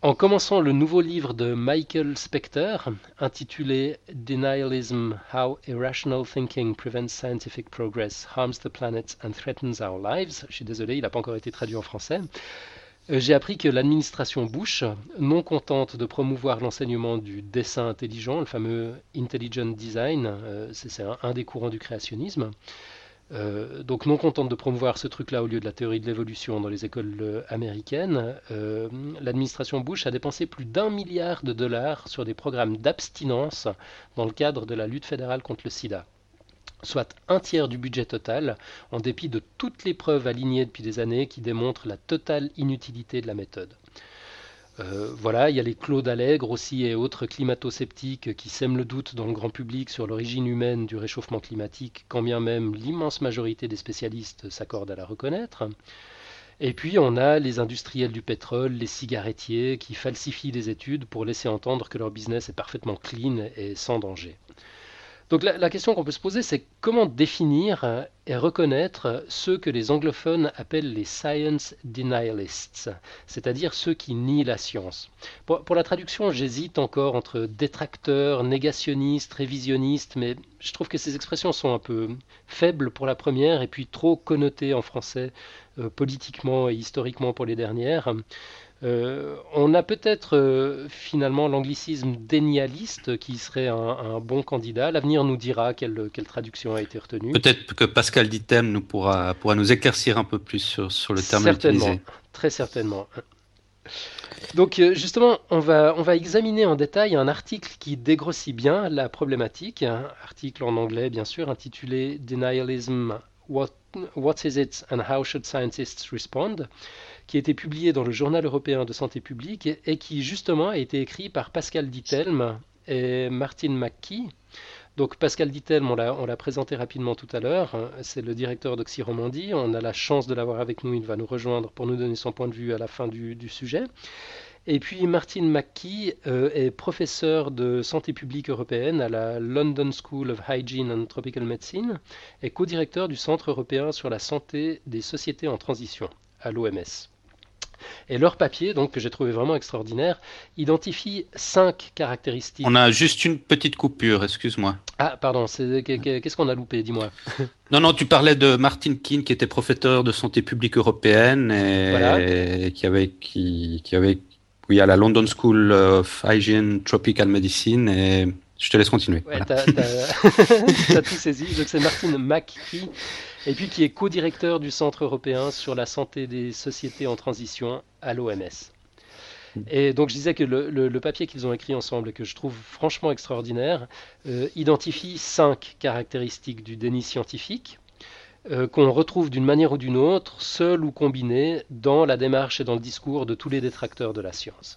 En commençant le nouveau livre de Michael Specter, intitulé Denialism How Irrational Thinking Prevents Scientific Progress, Harms the Planet and Threatens Our Lives, je suis désolé, il n'a pas encore été traduit en français, euh, j'ai appris que l'administration Bush, non contente de promouvoir l'enseignement du dessin intelligent, le fameux Intelligent Design, euh, c'est un des courants du créationnisme, euh, donc non contente de promouvoir ce truc-là au lieu de la théorie de l'évolution dans les écoles euh, américaines, euh, l'administration Bush a dépensé plus d'un milliard de dollars sur des programmes d'abstinence dans le cadre de la lutte fédérale contre le sida soit un tiers du budget total, en dépit de toutes les preuves alignées depuis des années qui démontrent la totale inutilité de la méthode. Euh, voilà, il y a les Claude Allègre aussi et autres climato-sceptiques qui sèment le doute dans le grand public sur l'origine humaine du réchauffement climatique, quand bien même l'immense majorité des spécialistes s'accordent à la reconnaître. Et puis on a les industriels du pétrole, les cigarettiers qui falsifient des études pour laisser entendre que leur business est parfaitement clean et sans danger. Donc la, question qu'on peut se poser, c'est comment définir et reconnaître ceux que les anglophones appellent les science denialists, c'est-à-dire ceux qui nient la science. Pour, la traduction, j'hésite encore entre détracteurs, négationnistes, révisionnistes, mais je trouve que ces expressions sont un peu faibles pour la première et puis trop connotées en français euh, politiquement et historiquement pour les dernières. Euh, on a peut-être euh, finalement l'anglicisme dénialiste qui serait un, bon candidat. L'avenir nous dira quelle, traduction a été retenue. Peut-être que Pascal Dittem nous pourra, pourra nous éclaircir un peu plus sur, le terme certainement, Très certainement. Donc euh, justement, on va, on va examiner en détail un article qui dégrossit bien la problématique, un article en anglais bien sûr intitulé Denialism, What, what is it and how should scientists respond? Qui a été publié dans le Journal européen de santé publique et qui justement a été écrit par Pascal Dittelm et Martin McKee. Donc Pascal Dittelm, on l'a présenté rapidement tout à l'heure, c'est le directeur d'Oxyromandie, on a la chance de l'avoir avec nous, il va nous rejoindre pour nous donner son point de vue à la fin du, sujet. Et puis Martin McKee euh, est professeur de santé publique européenne à la London School of Hygiene and Tropical Medicine et co-directeur du Centre européen sur la santé des sociétés en transition à l'OMS. Et leur papier, donc que j'ai trouvé vraiment extraordinaire, identifie cinq caractéristiques. On a juste une petite coupure, excuse-moi. Ah, pardon, qu'est-ce qu'on a loupé, dis-moi? Non, non, tu parlais de Martin Keane, qui était professeur de santé publique européenne et, qui avait, qui, qui avait, oui, à la London School of Hygiene Tropical Medicine et je te laisse continuer. Ouais, t'as tout saisi. Donc c'est Martin McKee et puis qui est co-directeur du Centre européen sur la santé des sociétés en transition à l'OMS. Et donc je disais que le, papier qu'ils ont écrit ensemble que je trouve franchement extraordinaire euh, identifie cinq caractéristiques du déni scientifique euh, qu'on retrouve d'une manière ou d'une autre, seul ou combiné, dans la démarche et dans le discours de tous les détracteurs de la science.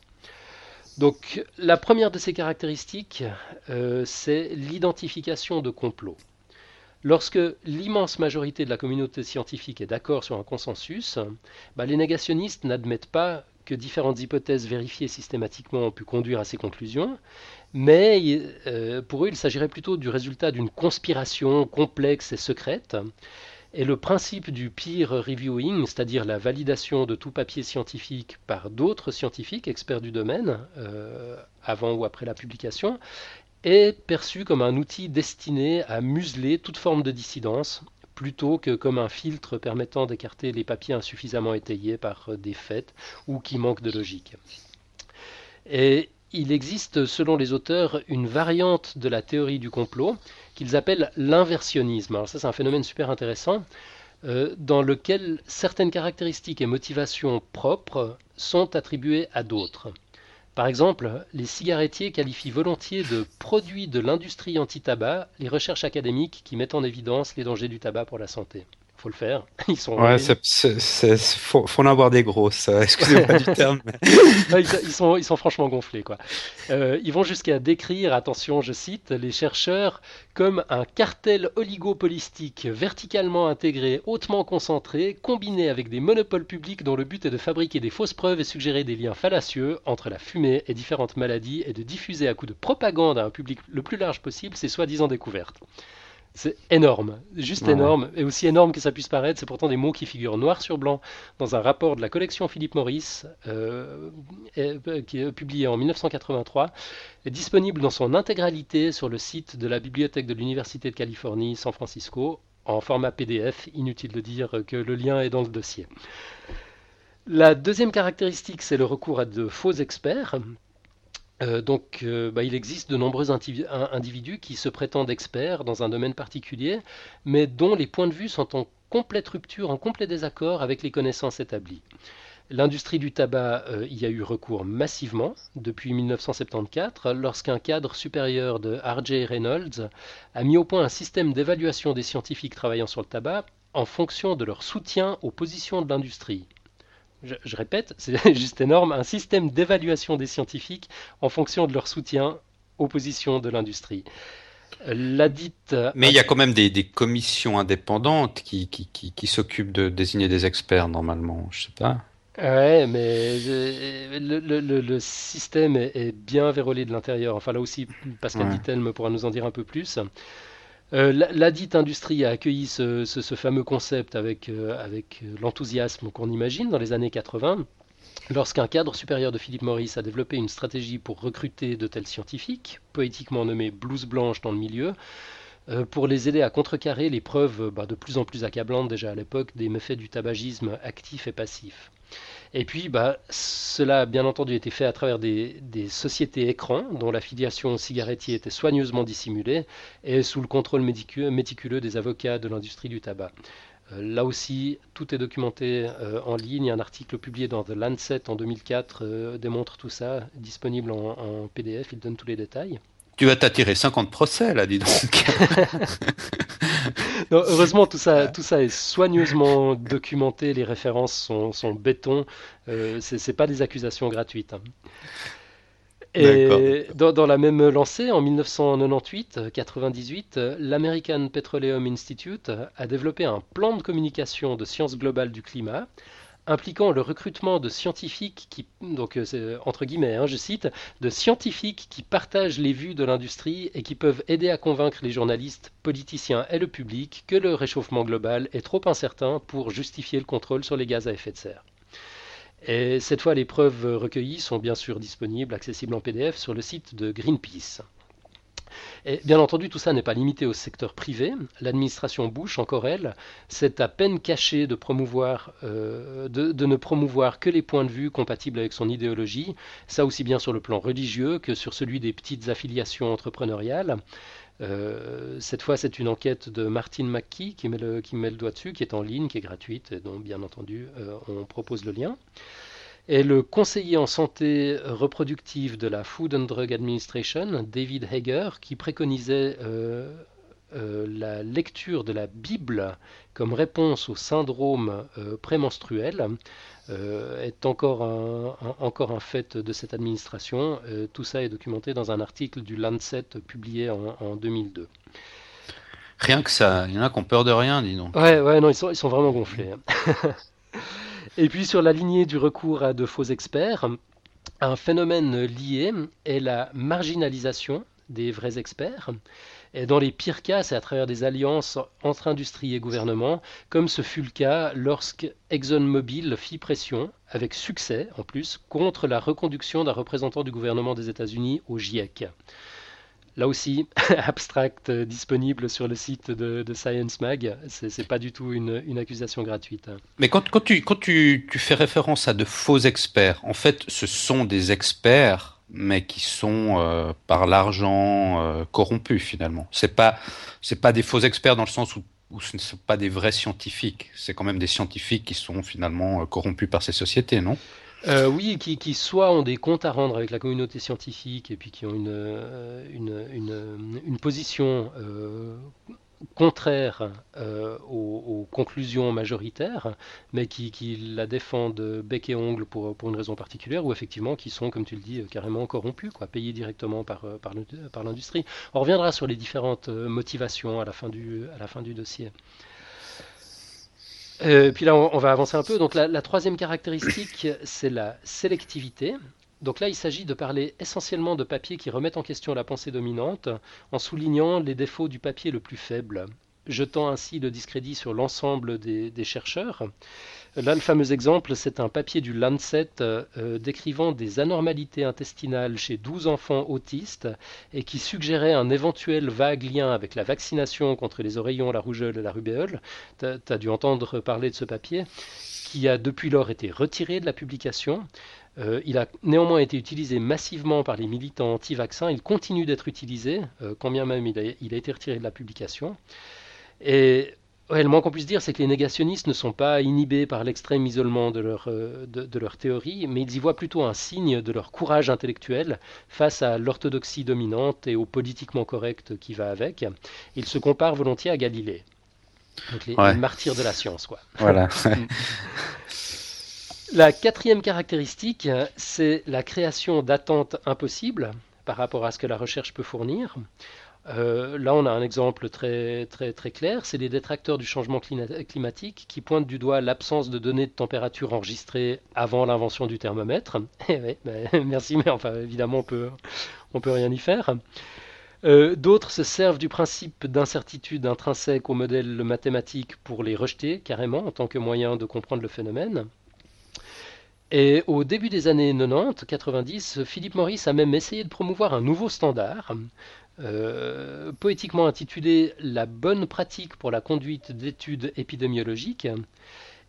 Donc la première de ces caractéristiques, euh, c'est l'identification de complots. Lorsque l'immense majorité de la communauté scientifique est d'accord sur un consensus, bah, les négationnistes n'admettent pas que différentes hypothèses vérifiées systématiquement ont pu conduire à ces conclusions, mais euh, pour eux il s'agirait plutôt du résultat d'une conspiration complexe et secrète. Et le principe du peer reviewing, c'est-à-dire la validation de tout papier scientifique par d'autres scientifiques experts du domaine, euh, avant ou après la publication, est perçu comme un outil destiné à museler toute forme de dissidence, plutôt que comme un filtre permettant d'écarter les papiers insuffisamment étayés par des faits ou qui manquent de logique. Et il existe, selon les auteurs, une variante de la théorie du complot qu'ils appellent l'inversionnisme. Alors ça, c'est un phénomène super intéressant, euh, dans lequel certaines caractéristiques et motivations propres sont attribuées à d'autres. Par exemple, les cigarettiers qualifient volontiers de produits de l'industrie anti-tabac les recherches académiques qui mettent en évidence les dangers du tabac pour la santé faut le faire. Ils sont. Ouais, c'est, faut, faut en avoir des grosses. Excusez-moi du terme. ils, sont, ils sont franchement gonflés, quoi. Euh, ils vont jusqu'à décrire, attention, je cite, les chercheurs comme un cartel oligopolistique verticalement intégré, hautement concentré, combiné avec des monopoles publics dont le but est de fabriquer des fausses preuves et suggérer des liens fallacieux entre la fumée et différentes maladies et de diffuser à coup de propagande à un public le plus large possible ces soi-disant découvertes. C'est énorme, juste énorme, et aussi énorme que ça puisse paraître, c'est pourtant des mots qui figurent noir sur blanc dans un rapport de la collection Philippe Maurice, euh, euh, qui est publié en 1983, est disponible dans son intégralité sur le site de la bibliothèque de l'Université de Californie, San Francisco, en format PDF, inutile de dire que le lien est dans le dossier. La deuxième caractéristique, c'est le recours à de faux experts, euh, donc, euh, bah, il existe de nombreux individus qui se prétendent experts dans un domaine particulier, mais dont les points de vue sont en complète rupture, en complet désaccord avec les connaissances établies. L'industrie du tabac euh, y a eu recours massivement depuis 1974, lorsqu'un cadre supérieur de R.J. Reynolds a mis au point un système d'évaluation des scientifiques travaillant sur le tabac en fonction de leur soutien aux positions de l'industrie je, répète, c'est juste énorme, un système d'évaluation des scientifiques en fonction de leur soutien aux positions de l'industrie. La dite. Mais il y a quand même des, commissions indépendantes qui, qui, s'occupent de désigner des experts normalement, je sais pas. Ouais, mais le, système est, bien vérolé de l'intérieur. Enfin, là aussi, Pascal ouais. me pourra nous en dire un peu plus. Euh, la, dite industrie a accueilli ce, fameux concept avec, euh, avec l'enthousiasme qu'on imagine dans les années 80, lorsqu'un cadre supérieur de Philippe Maurice a développé une stratégie pour recruter de tels scientifiques, poétiquement nommés blouse blanche dans le milieu, euh, pour les aider à contrecarrer les preuves bah, de plus en plus accablantes déjà à l'époque des méfaits du tabagisme actif et passif. Et puis, bah, cela a bien entendu été fait à travers des, sociétés écrans dont l'affiliation au cigarettier était soigneusement dissimulée et sous le contrôle méticuleux des avocats de l'industrie du tabac. Euh, là aussi, tout est documenté euh, en ligne. Un article publié dans The Lancet en 2004 euh, démontre tout ça, disponible en PDF, il donne tous les détails. Tu vas t'attirer 50 procès, là, dis donc. heureusement, tout ça, tout ça est soigneusement documenté, les références sont, sont béton, euh, ce n'est pas des accusations gratuites. Hein. Et dans, dans, la même lancée, en 1998-98, l'American Petroleum Institute a développé un plan de communication de sciences globales du climat impliquant le recrutement de scientifiques qui, donc euh, entre guillemets, hein, je cite, de scientifiques qui partagent les vues de l'industrie et qui peuvent aider à convaincre les journalistes, politiciens et le public que le réchauffement global est trop incertain pour justifier le contrôle sur les gaz à effet de serre. Et cette fois, les preuves recueillies sont bien sûr disponibles, accessibles en PDF sur le site de Greenpeace. Et bien entendu, tout ça n'est pas limité au secteur privé. L'administration Bush, encore elle, s'est à peine cachée de, promouvoir, euh, de, ne promouvoir que les points de vue compatibles avec son idéologie, ça aussi bien sur le plan religieux que sur celui des petites affiliations entrepreneuriales. Euh, cette fois, c'est une enquête de Martin McKee qui met, le, qui met le doigt dessus, qui est en ligne, qui est gratuite, et dont bien entendu euh, on propose le lien. Et le conseiller en santé reproductive de la Food and Drug Administration, David Hager, qui préconisait euh, euh, la lecture de la Bible comme réponse au syndrome euh, prémenstruel, est encore un, encore un fait de cette administration. tout ça est documenté dans un article du Lancet publié en, 2002. Rien que ça, il y en a qui ont peur de rien, dis donc. Ouais, ouais, non, ils sont, ils sont vraiment gonflés. Et puis sur la lignée du recours à de faux experts, un phénomène lié est la marginalisation des vrais experts. Dans les pires cas, c'est à travers des alliances entre industrie et gouvernement, comme ce fut le cas lorsque ExxonMobil fit pression, avec succès en plus, contre la reconduction d'un représentant du gouvernement des États-Unis au GIEC. Là aussi, abstract euh, disponible sur le site de, Science Mag. C'est pas du tout une, accusation gratuite. Mais quand, tu, fais référence à de faux experts, en fait, ce sont des experts, mais qui sont euh, par l'argent euh, corrompus finalement. C'est pas pas des faux experts dans le sens où ce ne sont pas des vrais scientifiques. C'est quand même des scientifiques qui sont finalement corrompus par ces sociétés, non? Euh, oui, qui, qui, soit ont des comptes à rendre avec la communauté scientifique et puis qui ont une, euh, une, une, position euh, contraire aux, conclusions majoritaires, mais qui, qui, la défendent bec et ongle pour, pour, une raison particulière, ou effectivement qui sont, comme tu le dis, carrément corrompus, quoi, payés directement par, par l'industrie. On reviendra sur les différentes motivations à la fin du, à la fin du dossier. Euh, puis là, on, va avancer un peu. Donc la, troisième caractéristique, c'est la sélectivité. Donc là, il s'agit de parler essentiellement de papiers qui remettent en question la pensée dominante, en soulignant les défauts du papier le plus faible, jetant ainsi le discrédit sur l'ensemble des, chercheurs. Là, le fameux exemple, c'est un papier du Lancet euh, décrivant des anormalités intestinales chez 12 enfants autistes et qui suggérait un éventuel vague lien avec la vaccination contre les oreillons, la rougeole et la rubéole. Tu as, dû entendre parler de ce papier qui a depuis lors été retiré de la publication. Euh, il a néanmoins été utilisé massivement par les militants anti-vaccins. Il continue d'être utilisé, euh, quand bien même il a, il a, été retiré de la publication. Et le moins qu'on puisse dire, c'est que les négationnistes ne sont pas inhibés par l'extrême isolement de leur, euh, de, leur théorie, mais ils y voient plutôt un signe de leur courage intellectuel face à l'orthodoxie dominante et au politiquement correct qui va avec. Ils se comparent volontiers à Galilée. Donc les, martyrs de la science, quoi. Voilà. la quatrième caractéristique, c'est la création d'attentes impossibles par rapport à ce que la recherche peut fournir. Euh, là, on a un exemple très, clair, c'est les détracteurs du changement climatique qui pointent du doigt l'absence de données de température enregistrées avant l'invention du thermomètre. Eh ben, merci, mais évidemment, on peut, on peut rien y faire. Euh, d'autres se servent du principe d'incertitude intrinsèque au modèle mathématique pour les rejeter carrément en tant que moyen de comprendre le phénomène. Et au début des années 90-90, Philippe Maurice a même essayé de promouvoir un nouveau standard euh, poétiquement intitulé La bonne pratique pour la conduite d'études épidémiologiques.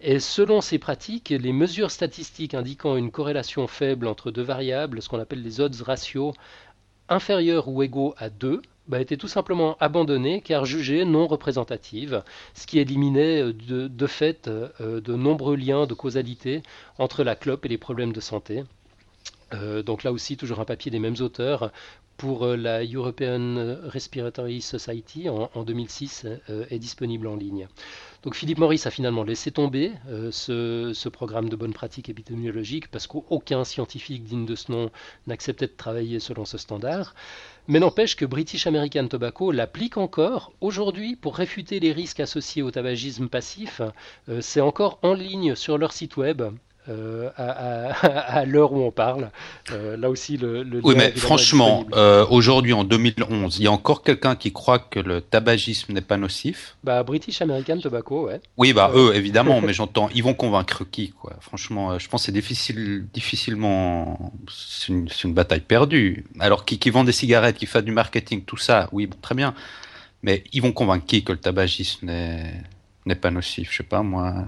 Et selon ces pratiques, les mesures statistiques indiquant une corrélation faible entre deux variables, ce qu'on appelle les odds ratios, inférieurs ou égaux à 2, bah, étaient tout simplement abandonnées car jugées non représentatives, ce qui éliminait euh, de, fait euh, de nombreux liens de causalité entre la clope et les problèmes de santé. Donc là aussi, toujours un papier des mêmes auteurs pour euh, la European Respiratory Society en, 2006 euh, est disponible en ligne. Donc Philippe Maurice a finalement laissé tomber euh, ce, programme de bonne pratique épidémiologique parce qu'aucun scientifique digne de ce nom n'acceptait de travailler selon ce standard. Mais n'empêche que British American Tobacco l'applique encore aujourd'hui pour réfuter les risques associés au tabagisme passif. C'est encore en ligne sur leur site web euh, à, l'heure où on parle. Euh, là aussi, le. oui, mais franchement, euh, aujourd'hui, en 2011, il y a encore quelqu'un qui croit que le tabagisme n'est pas nocif? Bah, British American Tobacco, ouais. Oui, bah, eux, évidemment, mais j'entends, ils vont convaincre qui, quoi? Franchement, je pense que c'est difficile, difficilement. C'est une, bataille perdue. Alors, qui, qui vend des cigarettes, qui fait du marketing, tout ça, oui, très bien. Mais ils vont convaincre qui que le tabagisme n'est pas nocif? Je sais pas, moi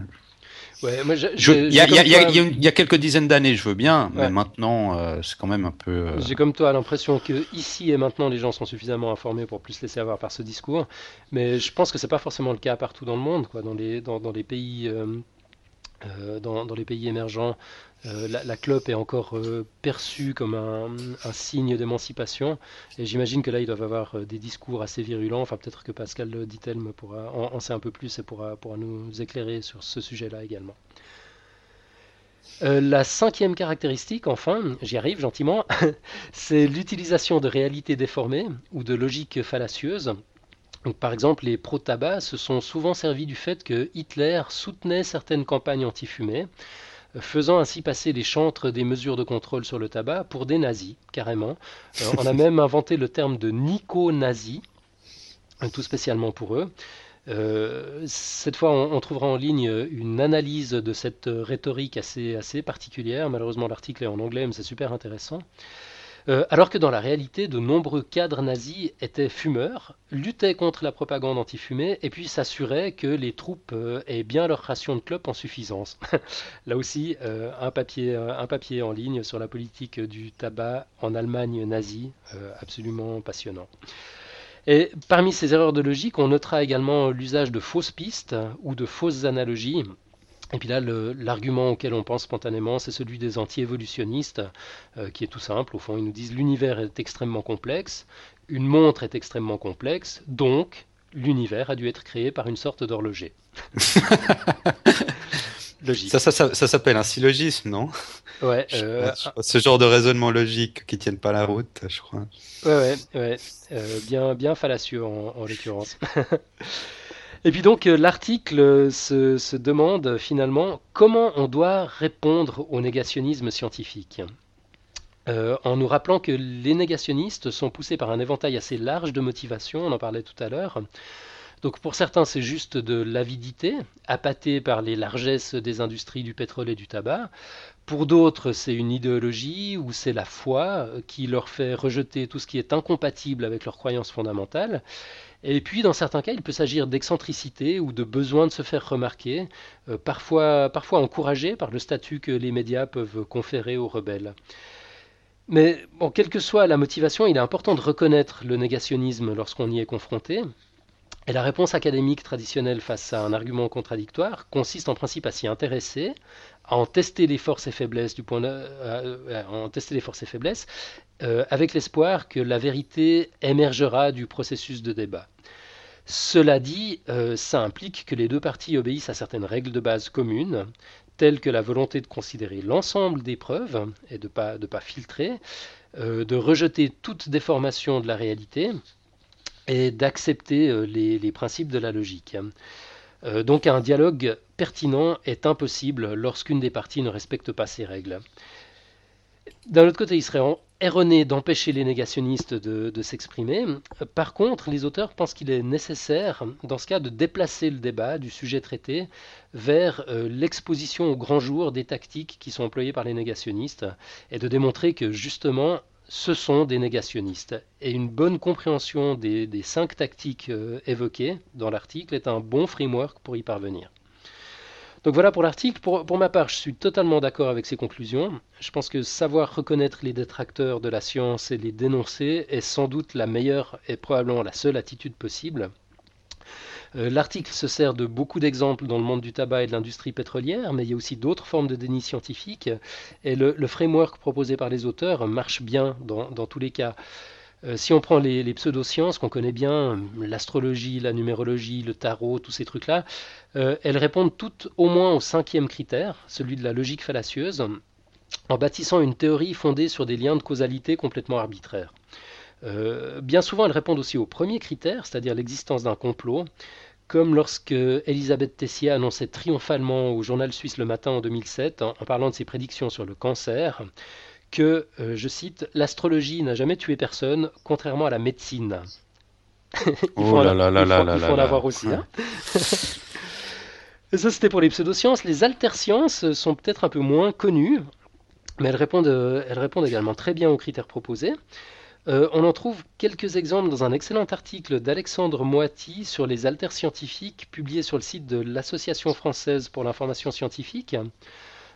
il y, a quelques dizaines d'années, je veux bien, mais maintenant, euh, c'est quand même un peu. Euh, J'ai comme toi l'impression que ici et maintenant, les gens sont suffisamment informés pour plus laisser avoir par ce discours, mais je pense que c'est pas forcément le cas partout dans le monde, quoi, dans les dans, les pays. Euh, dans, les pays émergents, la, clope est encore perçue comme un, signe d'émancipation. Et j'imagine que là, ils doivent avoir des discours assez virulents. Enfin, peut-être que Pascal Dittelme pourra en, sait un peu plus et pourra nous éclairer sur ce sujet-là également. Euh, la cinquième caractéristique, enfin, j'y arrive gentiment, c'est l'utilisation de réalités déformées ou de logiques fallacieuses. par exemple, les pro-tabac se sont souvent servis du fait que Hitler soutenait certaines campagnes anti-fumée, faisant ainsi passer les chantres des mesures de contrôle sur le tabac pour des nazis, carrément. Euh, on a même inventé le terme de nico-nazi, tout spécialement pour eux. Euh, cette fois, on, trouvera en ligne une analyse de cette rhétorique assez, assez particulière. Malheureusement, l'article est en anglais, mais c'est super intéressant. Euh, alors que dans la réalité, de nombreux cadres nazis étaient fumeurs, luttaient contre la propagande anti-fumée et puis s'assuraient que les troupes euh, aient bien leur ration de clopes en suffisance. Là aussi, un, papier, un papier en ligne sur la politique du tabac en Allemagne nazie, absolument passionnant. Et parmi ces erreurs de logique, on notera également l'usage de fausses pistes ou de fausses analogies. Et puis là, l'argument auquel on pense spontanément, c'est celui des anti-évolutionnistes, euh, qui est tout simple. Au fond, ils nous disent l'univers est extrêmement complexe, une montre est extrêmement complexe, donc l'univers a dû être créé par une sorte d'horloger. Ça, ça, ça, s'appelle un syllogisme, non? Ouais. Euh, ce genre de raisonnement logique qui tiennent pas la route, je crois. Ouais, ouais, ouais. Euh, bien, bien fallacieux en, en l'occurrence. Et puis donc euh, l'article se, se, demande finalement comment on doit répondre au négationnisme scientifique. en nous rappelant que les négationnistes sont poussés par un éventail assez large de motivations, on en parlait tout à l'heure. Donc pour certains, c'est juste de l'avidité, appâtée par les largesses des industries du pétrole et du tabac. Pour d'autres, c'est une idéologie ou c'est la foi qui leur fait rejeter tout ce qui est incompatible avec leurs croyances fondamentales. Et puis, dans certains cas, il peut s'agir d'excentricité ou de besoin de se faire remarquer, euh, parfois, parfois encouragé par le statut que les médias peuvent conférer aux rebelles. Mais quelle que soit la motivation, il est important de reconnaître le négationnisme lorsqu'on y est confronté, et la réponse académique traditionnelle face à un argument contradictoire consiste en principe à s'y intéresser, à en tester les forces et faiblesses du point euh, en tester les forces et faiblesses, euh, avec l'espoir que la vérité émergera du processus de débat. Cela dit, euh, ça implique que les deux parties obéissent à certaines règles de base communes, telles que la volonté de considérer l'ensemble des preuves et de ne pas, filtrer, de rejeter toute déformation de la réalité, et d'accepter euh, les, principes de la logique. Euh, donc un dialogue pertinent est impossible lorsqu'une des parties ne respecte pas ces règles. D'un autre côté, il serait erroné d'empêcher les négationnistes de, s'exprimer. Par contre, les auteurs pensent qu'il est nécessaire, dans ce cas, de déplacer le débat du sujet traité vers euh, l'exposition au grand jour des tactiques qui sont employées par les négationnistes et de démontrer que justement ce sont des négationnistes. Et une bonne compréhension des, cinq tactiques euh, évoquées dans l'article est un bon framework pour y parvenir. Donc voilà pour l'article. Pour, ma part, je suis totalement d'accord avec ces conclusions. Je pense que savoir reconnaître les détracteurs de la science et les dénoncer est sans doute la meilleure et probablement la seule attitude possible. Euh, l'article se sert de beaucoup d'exemples dans le monde du tabac et de l'industrie pétrolière, mais il y a aussi d'autres formes de déni scientifique. Et le, framework proposé par les auteurs marche bien dans, tous les cas. Euh, si on prend les, pseudosciences qu'on connaît bien, l'astrologie, la numérologie, le tarot, tous ces trucs-là, euh, elles répondent toutes au moins au cinquième critère, celui de la logique fallacieuse, en bâtissant une théorie fondée sur des liens de causalité complètement arbitraires. bien souvent, elles répondent aussi au premier critère, c'est-à-dire l'existence d'un complot, comme lorsque Elisabeth Tessier annonçait triomphalement au journal suisse Le Matin en 2007, en, parlant de ses prédictions sur le cancer, que, euh, je cite, l'astrologie n'a jamais tué personne, contrairement à la médecine. il faut, en, avoir aussi. Hein. ça, c'était pour les pseudosciences. Les altersciences sont peut-être un peu moins connues, mais elles répondent, elles répondent également très bien aux critères proposés. Euh, on en trouve quelques exemples dans un excellent article d'Alexandre Moati sur les alters scientifiques publié sur le site de l'Association française pour l'information scientifique.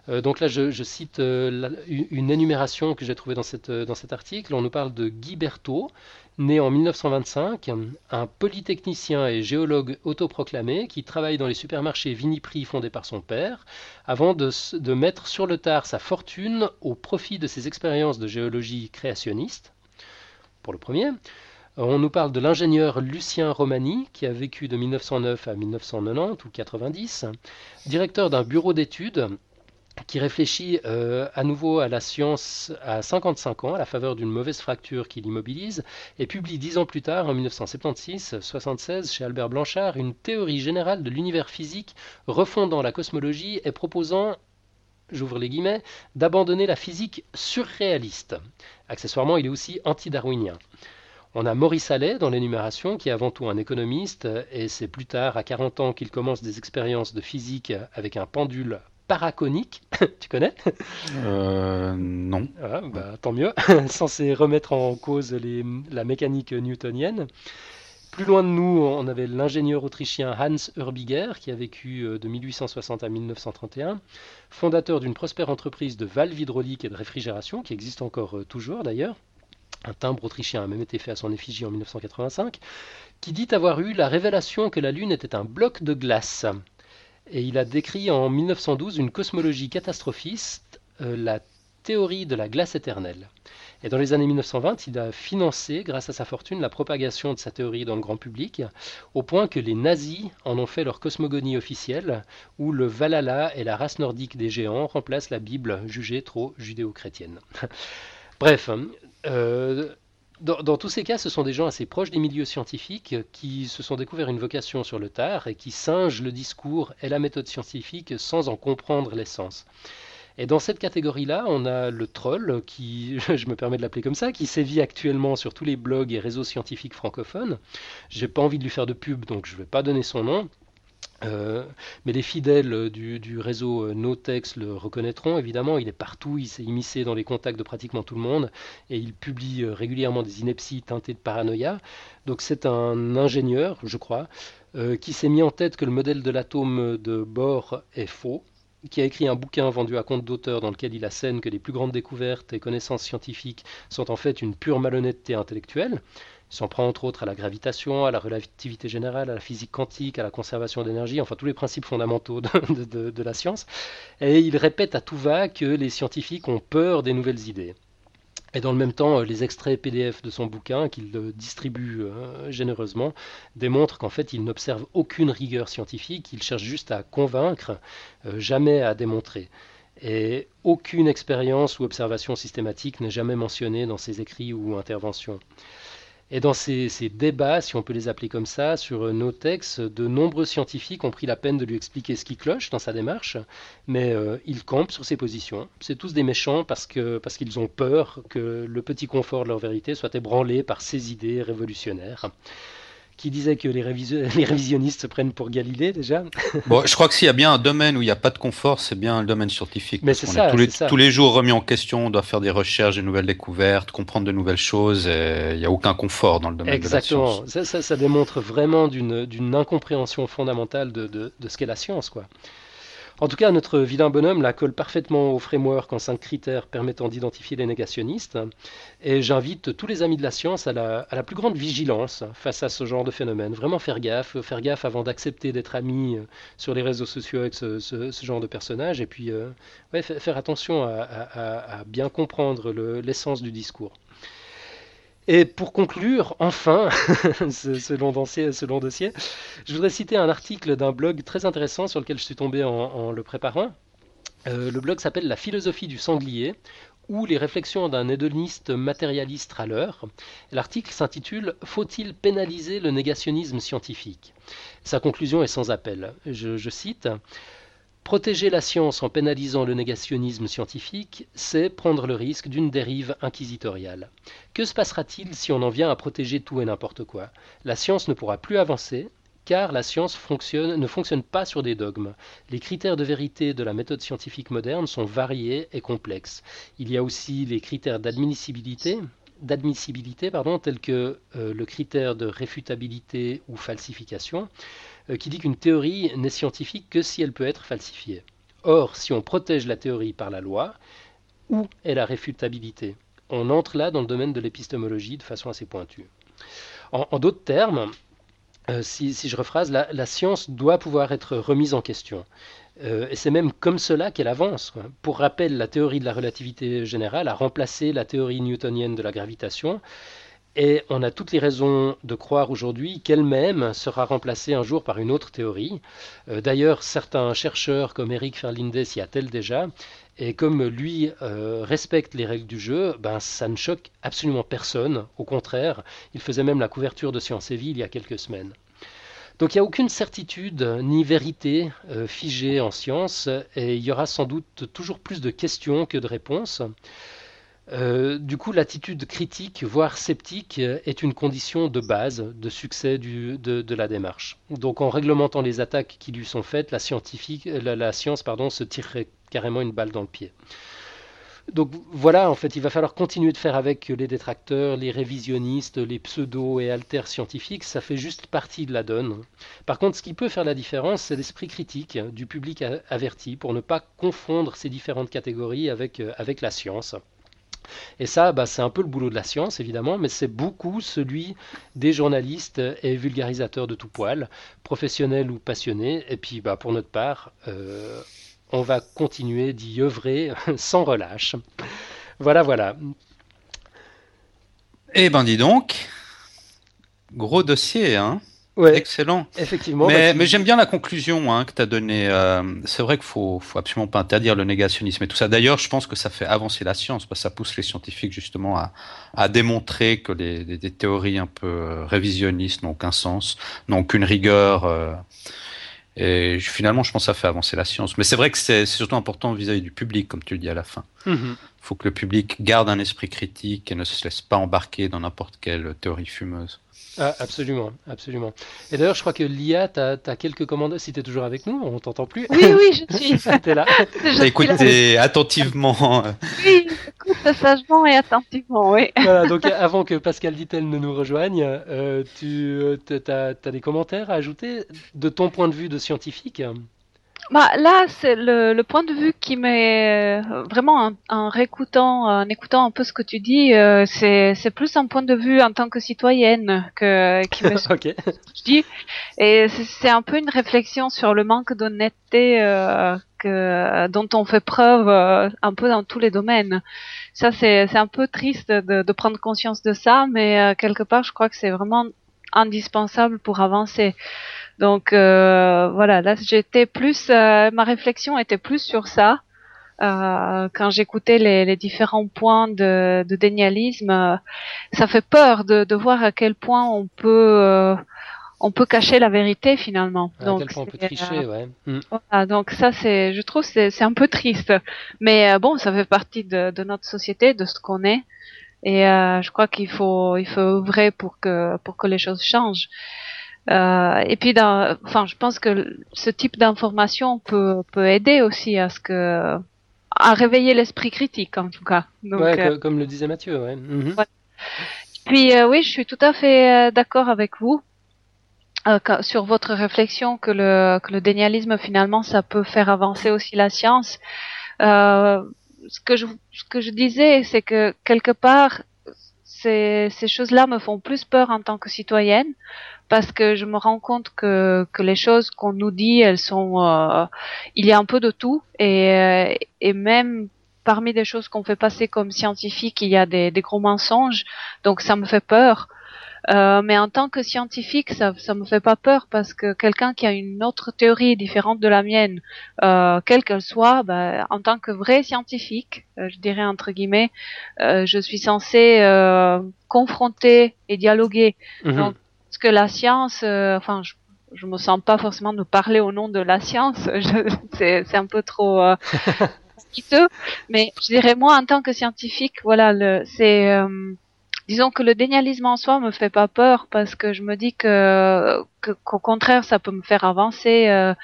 Euh, donc là, je, cite euh, une énumération que j'ai trouvée dans, dans cet article. On nous parle de Guy Berthaud, né en 1925, un polytechnicien et géologue autoproclamé qui travaille dans les supermarchés Viniprix fondés par son père, avant de, de mettre sur le tard sa fortune au profit de ses expériences de géologie créationniste. Pour le premier, on nous parle de l'ingénieur Lucien Romani, qui a vécu de 1909 à 1990 ou 90, directeur d'un bureau d'études qui réfléchit euh, à nouveau à la science à 55 ans, à la faveur d'une mauvaise fracture qui l'immobilise, et publie dix ans plus tard, en 1976-76, chez Albert Blanchard, une théorie générale de l'univers physique refondant la cosmologie et proposant j'ouvre les guillemets, d'abandonner la physique surréaliste. Accessoirement, il est aussi anti-darwinien. On a Maurice Allais dans l'énumération, qui est avant tout un économiste, et c'est plus tard, à 40 ans, qu'il commence des expériences de physique avec un pendule paraconique. tu connais? Euh, Non. Ah, bah, tant mieux. Censé remettre en cause les, la mécanique newtonienne. Plus loin de nous, on avait l'ingénieur autrichien Hans Urbiger, qui a vécu euh, de 1860 à 1931, fondateur d'une prospère entreprise de valves hydrauliques et de réfrigération, qui existe encore euh, toujours d'ailleurs. Un timbre autrichien a même été fait à son effigie en 1985, qui dit avoir eu la révélation que la Lune était un bloc de glace et il a décrit en 1912 une cosmologie catastrophiste, euh, la théorie de la glace éternelle. Et dans les années 1920, il a financé, grâce à sa fortune, la propagation de sa théorie dans le grand public, au point que les nazis en ont fait leur cosmogonie officielle, où le Valhalla et la race nordique des géants remplacent la Bible jugée trop judéo-chrétienne. Bref, euh, dans, tous ces cas, ce sont des gens assez proches des milieux scientifiques qui se sont découverts une vocation sur le tard et qui singent le discours et la méthode scientifique sans en comprendre l'essence. Et dans cette catégorie-là, on a le troll, qui, je me permets de l'appeler comme ça, qui sévit actuellement sur tous les blogs et réseaux scientifiques francophones. J'ai pas envie de lui faire de pub, donc je ne vais pas donner son nom. Euh, mais les fidèles du, réseau euh, Notex le reconnaîtront, évidemment, il est partout, il s'est immiscé dans les contacts de pratiquement tout le monde, et il publie euh, régulièrement des inepties teintées de paranoïa. Donc c'est un ingénieur, je crois, qui s'est mis en tête que le modèle de l'atome de Bohr est faux, qui a écrit un bouquin vendu à compte d'auteur dans lequel il assène que les plus grandes découvertes et connaissances scientifiques sont en fait une pure malhonnêteté intellectuelle. S'en prend entre autres à la gravitation, à la relativité générale, à la physique quantique, à la conservation d'énergie, enfin tous les principes fondamentaux de, la science. Et il répète à tout va que les scientifiques ont peur des nouvelles idées. Et dans le même temps, les extraits PDF de son bouquin, qu'il distribue euh, généreusement, démontrent qu'en fait, il n'observe aucune rigueur scientifique, il cherche juste à convaincre, euh, jamais à démontrer. Et aucune expérience ou observation systématique n'est jamais mentionnée dans ses écrits ou interventions. Et dans ces, débats, si on peut les appeler comme ça, sur nos textes, de nombreux scientifiques ont pris la peine de lui expliquer ce qui cloche dans sa démarche, mais euh, il campe sur ses positions. C'est tous des méchants parce qu'ils parce qu'ils ont peur que le petit confort de leur vérité soit ébranlé par ces idées révolutionnaires qui disait que les, les, révisionnistes se prennent pour Galilée déjà. Bon, je crois que s'il y a bien un domaine où il n'y a pas de confort, c'est bien le domaine scientifique. Mais c'est ça, tous, les, tous les jours remis en question, on doit faire des recherches, des nouvelles découvertes, comprendre de nouvelles choses. Et il n'y a aucun confort dans le domaine de la science. Exactement. Ça, ça, démontre vraiment d'une incompréhension fondamentale de, de, de ce qu'est la science, quoi. En tout cas, notre vilain bonhomme la colle parfaitement au framework en cinq critères permettant d'identifier les négationnistes. Et j'invite tous les amis de la science à la, plus grande vigilance face à ce genre de phénomène. Vraiment faire gaffe, faire gaffe avant d'accepter d'être ami euh, sur les réseaux sociaux avec ce, genre de personnage. Et puis, euh, faire attention à bien comprendre l'essence du discours. Et pour conclure, enfin, ce, long dossier, je voudrais citer un article d'un blog très intéressant sur lequel je suis tombé en, le préparant. Euh, le blog s'appelle La philosophie du sanglier ou les réflexions d'un hédoniste matérialiste à l'heure. L'article s'intitule Faut-il pénaliser le négationnisme scientifique? Sa conclusion est sans appel. je cite Protéger la science en pénalisant le négationnisme scientifique, c'est prendre le risque d'une dérive inquisitoriale. Que se passera-t-il si on en vient à protéger tout et n'importe quoi? La science ne pourra plus avancer, car la science ne fonctionne pas sur des dogmes. Les critères de vérité de la méthode scientifique moderne sont variés et complexes. Il y a aussi les critères d'admissibilité, tels que euh, le critère de réfutabilité ou falsification, qui dit qu'une théorie n'est scientifique que si elle peut être falsifiée. Or, si on protège la théorie par la loi, où est la réfutabilité? On entre là dans le domaine de l'épistémologie de façon assez pointue. En, d'autres termes, si, je rephrase, la, science doit pouvoir être remise en question. et c'est même comme cela qu'elle avance. Pour rappel, la théorie de la relativité générale a remplacé la théorie newtonienne de la gravitation. Et on a toutes les raisons de croire aujourd'hui qu'elle-même sera remplacée un jour par une autre théorie. Euh, d'ailleurs, certains chercheurs comme Eric Ferlinde s'y attellent déjà. Et comme lui euh, respecte les règles du jeu, ben, ça ne choque absolument personne. Au contraire, il faisait même la couverture de Science et Vie il y a quelques semaines. Donc il n'y a aucune certitude ni vérité euh, figée en science et il y aura sans doute toujours plus de questions que de réponses. Euh, du coup, l'attitude critique, voire sceptique, est une condition de base de succès de, la démarche. Donc, en réglementant les attaques qui lui sont faites, la, la, science se tirerait carrément une balle dans le pied. Donc voilà, en fait, il va falloir continuer de faire avec les détracteurs, les révisionnistes, les pseudo et alter scientifiques. Ça fait juste partie de la donne. Par contre, ce qui peut faire la différence, c'est l'esprit critique du public averti pour ne pas confondre ces différentes catégories avec, euh, avec la science. Et ça, bah, c'est un peu le boulot de la science, évidemment, mais c'est beaucoup celui des journalistes et vulgarisateurs de tout poil, professionnels ou passionnés. Et puis, bah, pour notre part, euh, on va continuer d'y œuvrer sans relâche. Voilà, voilà. Eh ben, dis donc, gros dossier, hein Excellent. Effectivement. Mais, bah, mais j'aime bien la conclusion hein, que tu as donnée. Euh, c'est vrai qu'il faut, faut absolument pas interdire le négationnisme et tout ça. D'ailleurs, je pense que ça fait avancer la science parce que ça pousse les scientifiques justement à, à démontrer que les, les, théories un peu révisionnistes n'ont aucun sens, n'ont aucune rigueur. Euh, et finalement, je pense que ça fait avancer la science. Mais c'est vrai que c'est surtout important vis-à-vis du public, comme tu le dis à la fin. Il mm-hmm. faut que le public garde un esprit critique et ne se laisse pas embarquer dans n'importe quelle théorie fumeuse. Ah, absolument, absolument. Et d'ailleurs, je crois que Lia, tu as, quelques commandes. Si tu es toujours avec nous, on t'entend plus. Oui, oui, je suis. tu es là. T'as écouté attentivement. Oui, j'écoute sagement et attentivement, oui. Voilà, donc avant que Pascal Dittel ne nous rejoigne, euh, tu euh, as, des commentaires à ajouter de ton point de vue de scientifique? Bah, là, c'est le, point de vue qui m'est euh, vraiment en, réécoutant, en écoutant un peu ce que tu dis, euh, c'est, plus un point de vue en tant que citoyenne que qui me okay. dis. Et c'est, un peu une réflexion sur le manque d'honnêteté euh, que dont on fait preuve un peu dans tous les domaines. Ça, c'est, c'est un peu triste de, de prendre conscience de ça, mais quelque part, je crois que c'est vraiment indispensable pour avancer. Donc euh, voilà, là j'étais plus, euh, ma réflexion était plus sur ça euh, quand j'écoutais les, les, différents points de, de dénialisme. ça fait peur de, de, voir à quel point on peut on peut cacher la vérité finalement. donc, à quel point on peut tricher, ouais. Mm. Voilà, donc ça c'est, je trouve c'est c'est un peu triste, mais bon, ça fait partie de, de notre société, de ce qu'on est, et je crois qu'il faut il faut œuvrer pour que pour que les choses changent. Euh, et puis, dans, enfin, je pense que ce type d'information peut, peut aider aussi à ce que, à réveiller l'esprit critique en tout cas. Donc, ouais, euh, comme le disait Mathieu. Ouais. Mhm. Puis euh, oui, je suis tout à fait d'accord avec vous sur votre réflexion que le, que le dénialisme finalement ça peut faire avancer aussi la science. ce que je ce que je disais, c'est que quelque part ces, choses-là me font plus peur en tant que citoyenne parce que je me rends compte que, que les choses qu'on nous dit, elles sont, euh, il y a un peu de tout et, euh, et même parmi des choses qu'on fait passer comme scientifiques, il y a des, des gros mensonges, donc ça me fait peur. Euh, mais en tant que scientifique, ça, ça me fait pas peur parce que quelqu'un qui a une autre théorie différente de la mienne, euh, quelle qu'elle soit, bah, en tant que vrai scientifique, euh, je dirais entre guillemets, euh, je suis censé confronter et dialoguer. Mhm. Donc parce que la science, euh, enfin, je, je me sens pas forcément de parler au nom de la science. C'est un peu trop euh, mais je dirais moi en tant que scientifique, voilà, c'est euh, disons que le dénialisme en soi me fait pas peur parce que je me dis que qu'au contraire ça peut me faire avancer euh,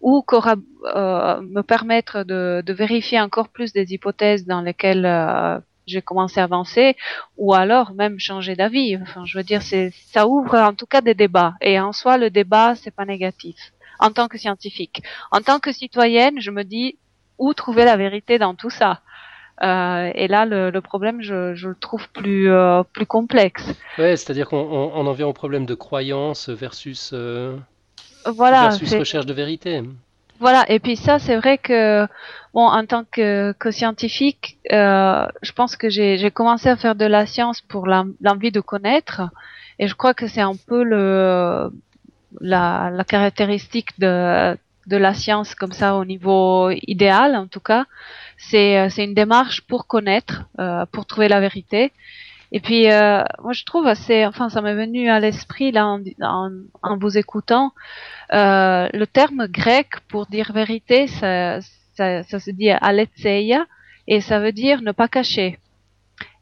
ou euh, me permettre de, de, vérifier encore plus des hypothèses dans lesquelles euh, j'ai commencé à avancer, ou alors même changer d'avis. Enfin, je veux dire, c'est, ça ouvre en tout cas des débats. Et en soi, le débat, c'est pas négatif. En tant que scientifique, en tant que citoyenne, je me dis où trouver la vérité dans tout ça? Euh, et là, le, le problème, je, je, le trouve plus, euh, plus complexe. Ouais, c'est-à-dire qu'on on en vient au problème de croyance versus, euh, voilà, versus recherche de vérité. Voilà, et puis ça, c'est vrai que, bon, en tant que, que scientifique, euh, je pense que j'ai commencé à faire de la science pour l'envie de connaître, et je crois que c'est un peu le, la, la caractéristique de, de la science comme ça au niveau idéal, en tout cas. C'est une démarche pour connaître, euh, pour trouver la vérité. Et puis, euh, moi, je trouve assez, enfin, ça m'est venu à l'esprit là en, en, en, vous écoutant, euh, le terme grec pour dire vérité, ça, ça, ça se dit aletseia et ça veut dire ne pas cacher.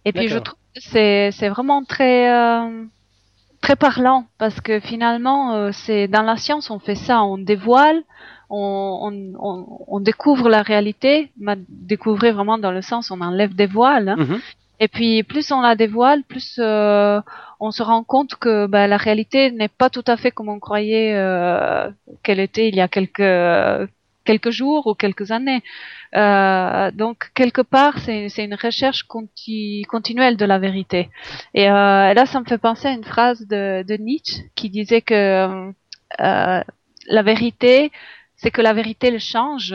Et puis, je trouve que c'est, c'est vraiment très, euh, très parlant parce que finalement, euh, c'est dans la science, on fait ça, on dévoile, on, on, on, découvre la réalité, découvrir vraiment dans le sens, on enlève des voiles. Hein. Mm-hmm. Et puis plus on la dévoile, plus euh, on se rend compte que bah, la réalité n'est pas tout à fait comme on croyait euh, qu'elle était il y a quelques quelques jours ou quelques années. Euh, donc quelque part, c'est une recherche continu, continuelle de la vérité. Et euh, là, ça me fait penser à une phrase de, de Nietzsche qui disait que euh, la vérité, c'est que la vérité le change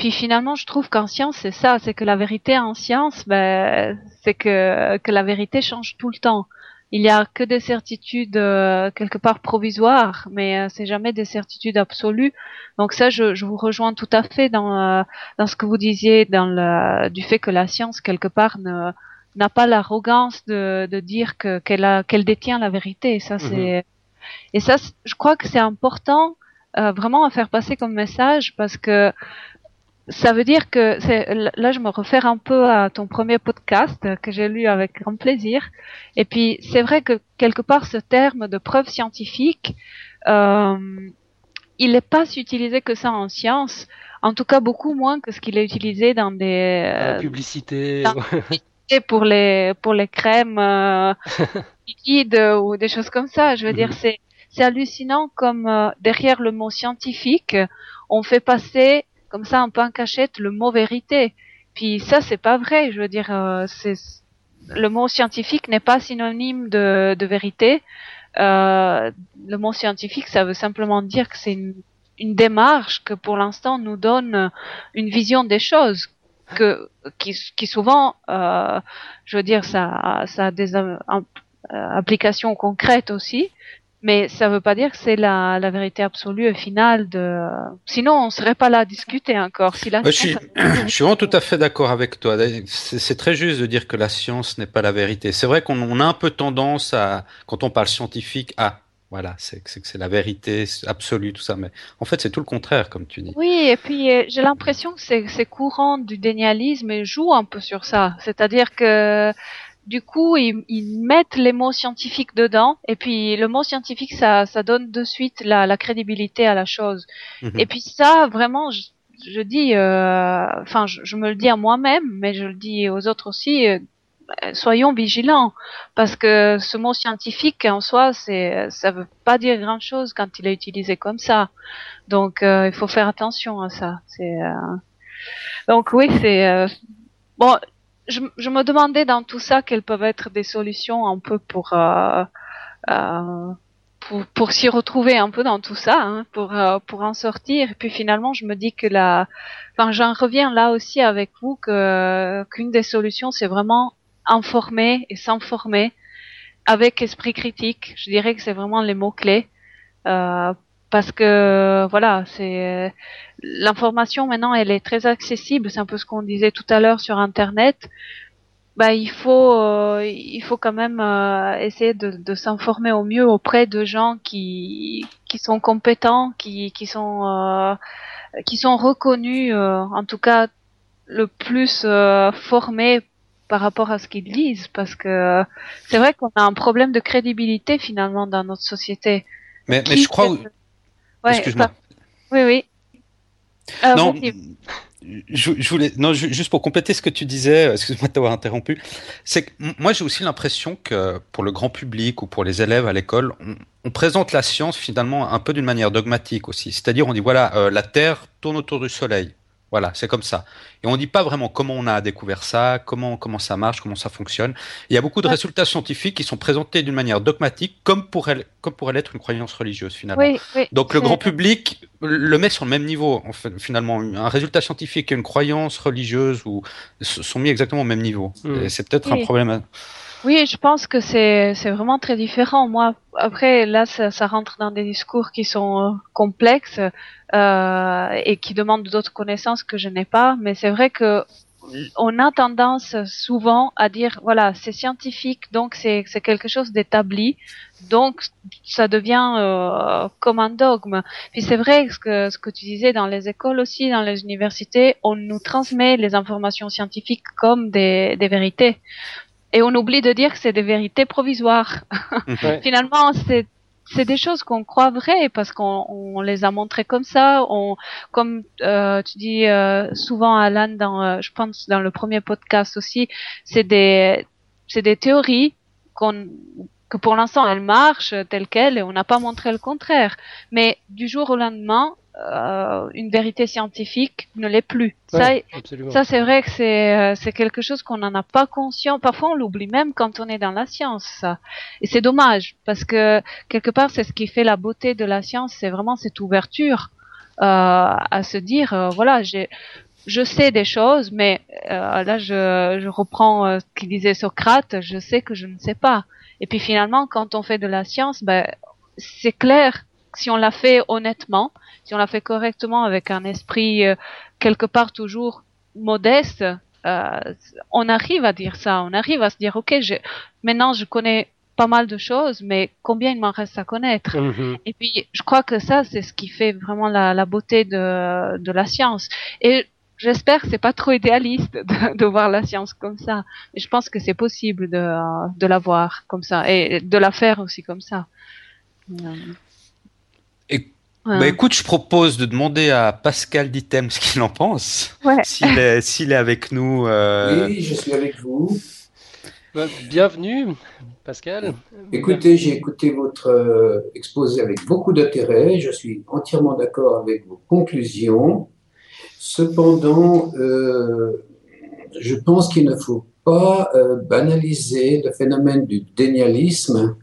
puis finalement, je trouve qu'en science, c'est ça, c'est que la vérité en science, ben, c'est que, que la vérité change tout le temps. Il n'y a que des certitudes euh, quelque part provisoires, mais euh, c'est jamais des certitudes absolues. Donc ça, je, je vous rejoins tout à fait dans, euh, dans ce que vous disiez, dans le, du fait que la science quelque part ne n'a pas l'arrogance de, de dire que qu'elle qu'elle détient la vérité. Et ça, mhm. c'est et ça, je crois que c'est important vraiment à faire passer comme message parce que ça veut dire que là je me réfère un peu à ton premier podcast que j'ai lu avec grand plaisir. Et puis c'est vrai que quelque part ce terme de preuve scientifique euh, il n'est pas utilisé que ça en science. En tout cas beaucoup moins que ce qu'il est utilisé dans des euh, publicités pour les pour les crèmes euh, liquides ou des choses comme ça. Je veux dire mhm. c'est c'est hallucinant comme euh, derrière le mot scientifique on fait passer comme ça un peu en cachette le mot vérité. Puis ça c'est pas vrai. Je veux dire, euh, c'est le mot scientifique n'est pas synonyme de, de vérité. Euh, le mot scientifique, ça veut simplement dire que c'est une, une, démarche que pour l'instant nous donne une vision des choses que qui, qui souvent, euh, je veux dire, ça, ça a des euh, applications concrètes aussi, mais ça ne veut pas dire que c'est la, la, vérité absolue et finale de. Sinon, on serait pas là à discuter encore. Si la je, suis, je suis vraiment tout à fait d'accord avec toi. C'est très juste de dire que la science n'est pas la vérité. C'est vrai qu'on a un peu tendance à, quand on parle scientifique, à voilà, c'est que c'est la vérité absolue, tout ça. Mais en fait, c'est tout le contraire, comme tu dis. Oui, et puis euh, j'ai l'impression que c'est courant du dénialisme et joue un peu sur ça. C'est-à-dire que du coup, ils, ils, mettent les mots scientifiques dedans, et puis le mot scientifique, ça, ça donne de suite la, la crédibilité à la chose. Mhm. Et puis ça, vraiment, je, je dis, euh, enfin, je, je, me le dis à moi-même, mais je le dis aux autres aussi. Euh, soyons vigilants parce que ce mot scientifique en soi c'est ça veut pas dire grand chose quand il est utilisé comme ça donc euh, il faut faire attention à ça c'est euh, donc oui c'est euh, bon je, je, me demandais dans tout ça quelles peuvent être des solutions un peu pour euh, euh, pour, pour s'y retrouver un peu dans tout ça, hein, pour euh, pour en sortir. Et puis finalement, je me dis que la, enfin, j'en reviens là aussi avec vous que qu'une des solutions, c'est vraiment informer et s'informer avec esprit critique. Je dirais que c'est vraiment les mots clés. Euh, parce que voilà, c'est l'information maintenant, elle est très accessible. C'est un peu ce qu'on disait tout à l'heure sur Internet. Bah, il faut, euh, il faut quand même euh, essayer de, de s'informer au mieux auprès de gens qui, qui sont compétents, qui, qui sont, euh, qui sont reconnus, en tout cas le plus formés par rapport à ce qu'ils disent, parce que c'est vrai qu'on a un problème de crédibilité finalement dans notre société. Mais, mais je crois. Ouais, Excuse-moi. Oui, oui. Euh, non, je, je, voulais, non, juste pour compléter ce que tu disais, euh, excuse-moi de t'avoir interrompu, c'est que moi j'ai aussi l'impression que pour le grand public ou pour les élèves à l'école, on, on, présente la science finalement un peu d'une manière dogmatique aussi. C'est-à-dire on dit voilà, euh, la Terre tourne autour du Soleil. Voilà, c'est comme ça. Et on ne dit pas vraiment comment on a découvert ça, comment, comment ça marche, comment ça fonctionne. Il y a beaucoup de résultats scientifiques qui sont présentés d'une manière dogmatique, comme pourrait, comme pourrait l'être une croyance religieuse finalement. Donc le grand public le met sur le même niveau. En fait, finalement, un résultat scientifique et une croyance religieuse ou, sont mis exactement au même niveau. Hmm. C'est peut-être un problème. Oui, je pense que c'est c'est vraiment très différent. Moi, après là, ça, ça rentre dans des discours qui sont euh, complexes euh, et qui demandent d'autres connaissances que je n'ai pas. Mais c'est vrai que on a tendance souvent à dire voilà c'est scientifique donc c'est c'est quelque chose d'établi donc ça devient euh, comme un dogme puis c'est vrai ce que ce que tu disais dans les écoles aussi dans les universités on nous transmet les informations scientifiques comme des des vérités et on oublie de dire que c'est des vérités provisoires. Finalement, c'est c'est des choses qu'on croit vraies parce qu'on on les a montrées comme ça. On, comme euh, tu dis euh, souvent, Alan, dans, euh, je pense dans le premier podcast aussi, c'est des c'est des théories qu'on que pour l'instant elles marchent telles quelles et on n'a pas montré le contraire. Mais du jour au lendemain, euh, une vérité scientifique ne l'est plus. ça, ça c'est vrai que c'est euh, c'est quelque chose qu'on n'en a pas conscient. Parfois, on l'oublie même quand on est dans la science. Ça. Et c'est dommage parce que quelque part, c'est ce qui fait la beauté de la science, c'est vraiment cette ouverture euh, à se dire, euh, voilà, j'ai je sais des choses, mais euh, là, je, je reprends ce qu'il disait Socrate, je sais que je ne sais pas. Et puis finalement, quand on fait de la science, ben, c'est clair si on l'a fait honnêtement, si on l'a fait correctement avec un esprit euh, quelque part toujours modeste, euh, on arrive à dire ça, on arrive à se dire ok, je, maintenant je connais pas mal de choses, mais combien il m'en reste à connaître? Mm-hmm. Et puis je crois que ça c'est ce qui fait vraiment la, la beauté de, de la science. Et j'espère que c'est pas trop idéaliste de, de, voir la science comme ça. Mais je pense que c'est possible de, de la voir comme ça et de la faire aussi comme ça. Bah, écoute, je propose de demander à Pascal Ditem ce qu'il en pense. S'il est, avec nous. Euh, oui, je suis avec vous. Bah, bienvenue, Pascal. Écoutez, j'ai écouté votre euh, exposé avec beaucoup d'intérêt. Je suis entièrement d'accord avec vos conclusions. Cependant, euh, je pense qu'il ne faut pas banaliser le phénomène du dénialisme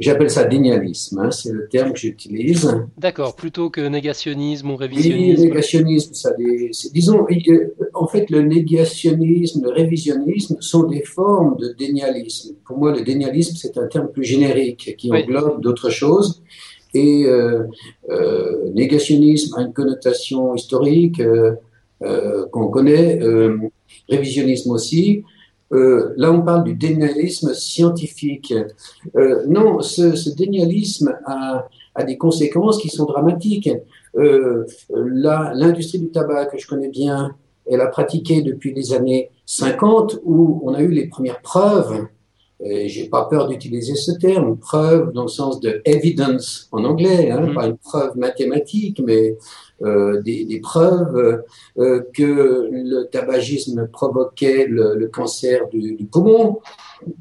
J'appelle ça dénialisme, hein, c'est le terme que j'utilise. D'accord, plutôt que négationnisme ou révisionnisme. Oui, négationnisme, ça disons, euh, en fait, le négationnisme, le révisionnisme sont des formes de dénialisme. Pour moi, le dénialisme, c'est un terme plus générique qui englobe d'autres choses. Et euh, euh, négationnisme a une connotation historique euh, euh qu'on connaît, révisionnisme aussi. Euh, là, on parle du dénialisme scientifique. Euh, non, ce, ce dénialisme a, a, des conséquences qui sont dramatiques. Euh, L'industrie du tabac, que je connais bien, elle a pratiqué depuis les années 50, où on a eu les premières preuves j'ai pas peur d'utiliser ce terme, preuve dans le sens de evidence en anglais, hein, mm-hmm. pas une preuve mathématique, mais euh, des, preuves euh, que le tabagisme provoquait le, cancer du, poumon.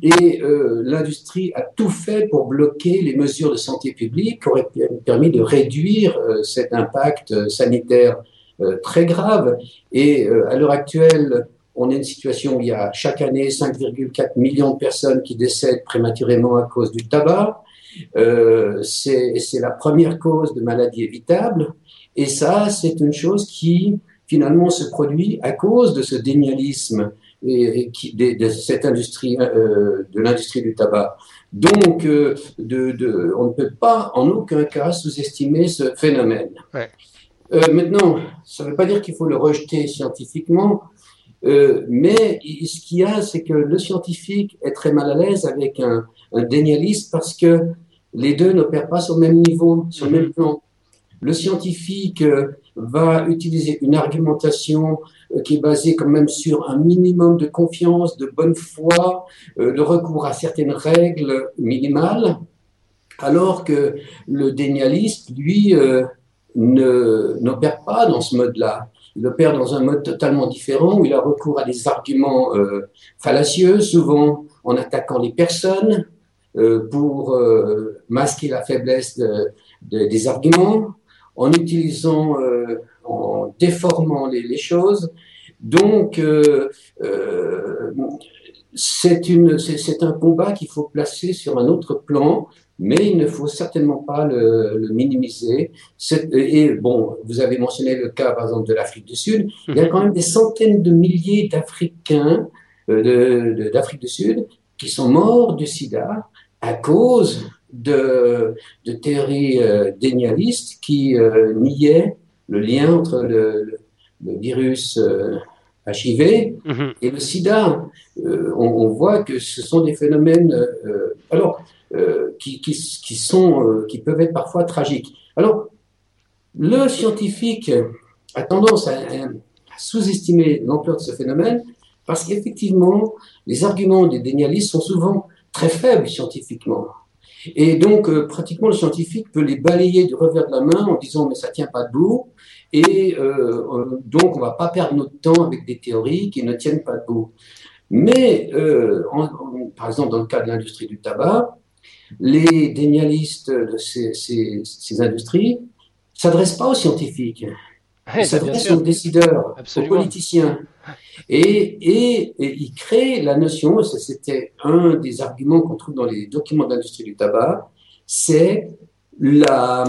Et euh, l'industrie a tout fait pour bloquer les mesures de santé publique qui auraient permis de réduire cet impact sanitaire très grave. Et à l'heure actuelle, on a une situation où il y a chaque année 5,4 millions de personnes qui décèdent prématurément à cause du tabac. C'est la première cause de maladie évitable. Et ça, c'est une chose qui finalement se produit à cause de ce dénialisme et, qui, de, cette industrie, euh, de l'industrie du tabac. Donc, euh, de, de, on ne peut pas en aucun cas sous-estimer ce phénomène. Ouais. Euh, maintenant, ça ne veut pas dire qu'il faut le rejeter scientifiquement. Euh, mais ce qu'il y a, c'est que le scientifique est très mal à l'aise avec un, un dénialiste parce que les deux n'opèrent pas sur le même niveau, sur le même mhm. plan. Le scientifique euh, va utiliser une argumentation euh, qui est basée quand même sur un minimum de confiance, de bonne foi, le recours à certaines règles minimales, alors que le dénialiste, lui, n'opère pas dans ce mode-là. Il opère dans un mode totalement différent où il a recours à des arguments euh, fallacieux, souvent en attaquant les personnes euh, pour euh, masquer la faiblesse de, de, des arguments, en utilisant, euh, en déformant les, choses. Donc, euh, euh, c'est un combat qu'il faut placer sur un autre plan, mais il ne faut certainement pas le, le minimiser. Et bon, vous avez mentionné le cas, par exemple, de l'Afrique du Sud. Il y a quand même des centaines de milliers d'Africains euh, d'Afrique du Sud qui sont morts du sida à cause de, de théories euh, dénialistes qui euh, niaient le lien entre le, le virus euh, HIV mhm. et le sida. Euh, on, on, voit que ce sont des phénomènes euh, alors, qui, qui, qui, sont, qui peuvent être parfois tragiques. Alors, le scientifique a tendance à, à sous-estimer l'ampleur de ce phénomène parce qu'effectivement, les arguments des dénialistes sont souvent très faibles scientifiquement. Et donc, euh, pratiquement, le scientifique peut les balayer du revers de la main en disant mais ça tient pas debout. Et euh, donc, on va pas perdre notre temps avec des théories qui ne tiennent pas debout. Mais, euh, par exemple, dans le cas de l'industrie du tabac, les dénialistes de ces, ces, ces industries s'adressent pas aux scientifiques, ils s'adressent aux décideurs, aux politiciens. Et, et, et, il crée la notion, ça c'était un des arguments qu'on trouve dans les documents d'industrie du tabac, c'est la,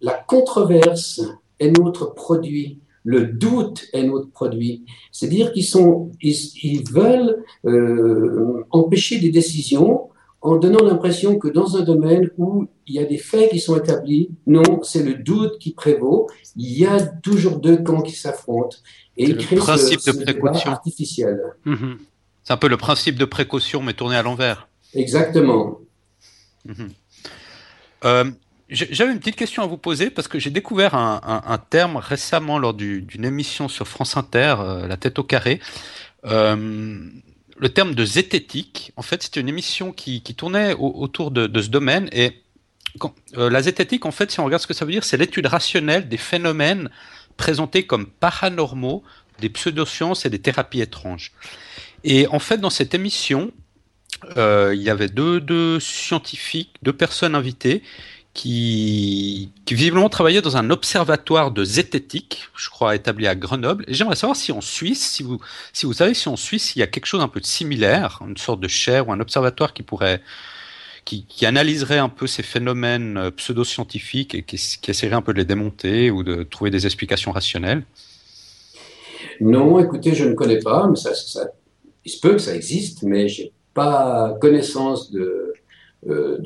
la controverse est notre produit, le doute est notre produit. C'est-à-dire qu'ils sont, ils, ils veulent euh, empêcher des décisions en donnant l'impression que dans un domaine où il y a des faits qui sont établis, non, c'est le doute qui prévaut. Il y a toujours deux camps qui s'affrontent. Et il crée principe ce, de précaution artificiel. Mmh. C'est un peu le principe de précaution, mais tourné à l'envers. Exactement. Mmh. Euh, J'avais une petite question à vous poser parce que j'ai découvert un, un, un, terme récemment lors d'une émission sur France Inter, euh, La tête au carré. Euh, le terme de zététique, en fait, c'était une émission qui, tournait au, autour de, ce domaine. Et euh, la zététique, en fait, si on regarde ce que ça veut dire, c'est l'étude rationnelle des phénomènes présentés comme paranormaux, des pseudosciences et des thérapies étranges. Et en fait, dans cette émission, euh, il y avait deux, deux, scientifiques, deux personnes invitées qui, visiblement travaillaient dans un observatoire de zététique, je crois établi à Grenoble. J'aimerais savoir si en Suisse, si vous, savez si en Suisse il y a quelque chose un peu de similaire, une sorte de chaire ou un observatoire qui pourrait qui, analyserait un peu ces phénomènes euh, pseudo-scientifiques et qui, essaierait un peu de les démonter ou de trouver des explications rationnelles? Non, écoutez, je ne connais pas, il se peut que ça existe, mais j'ai pas connaissance de, euh,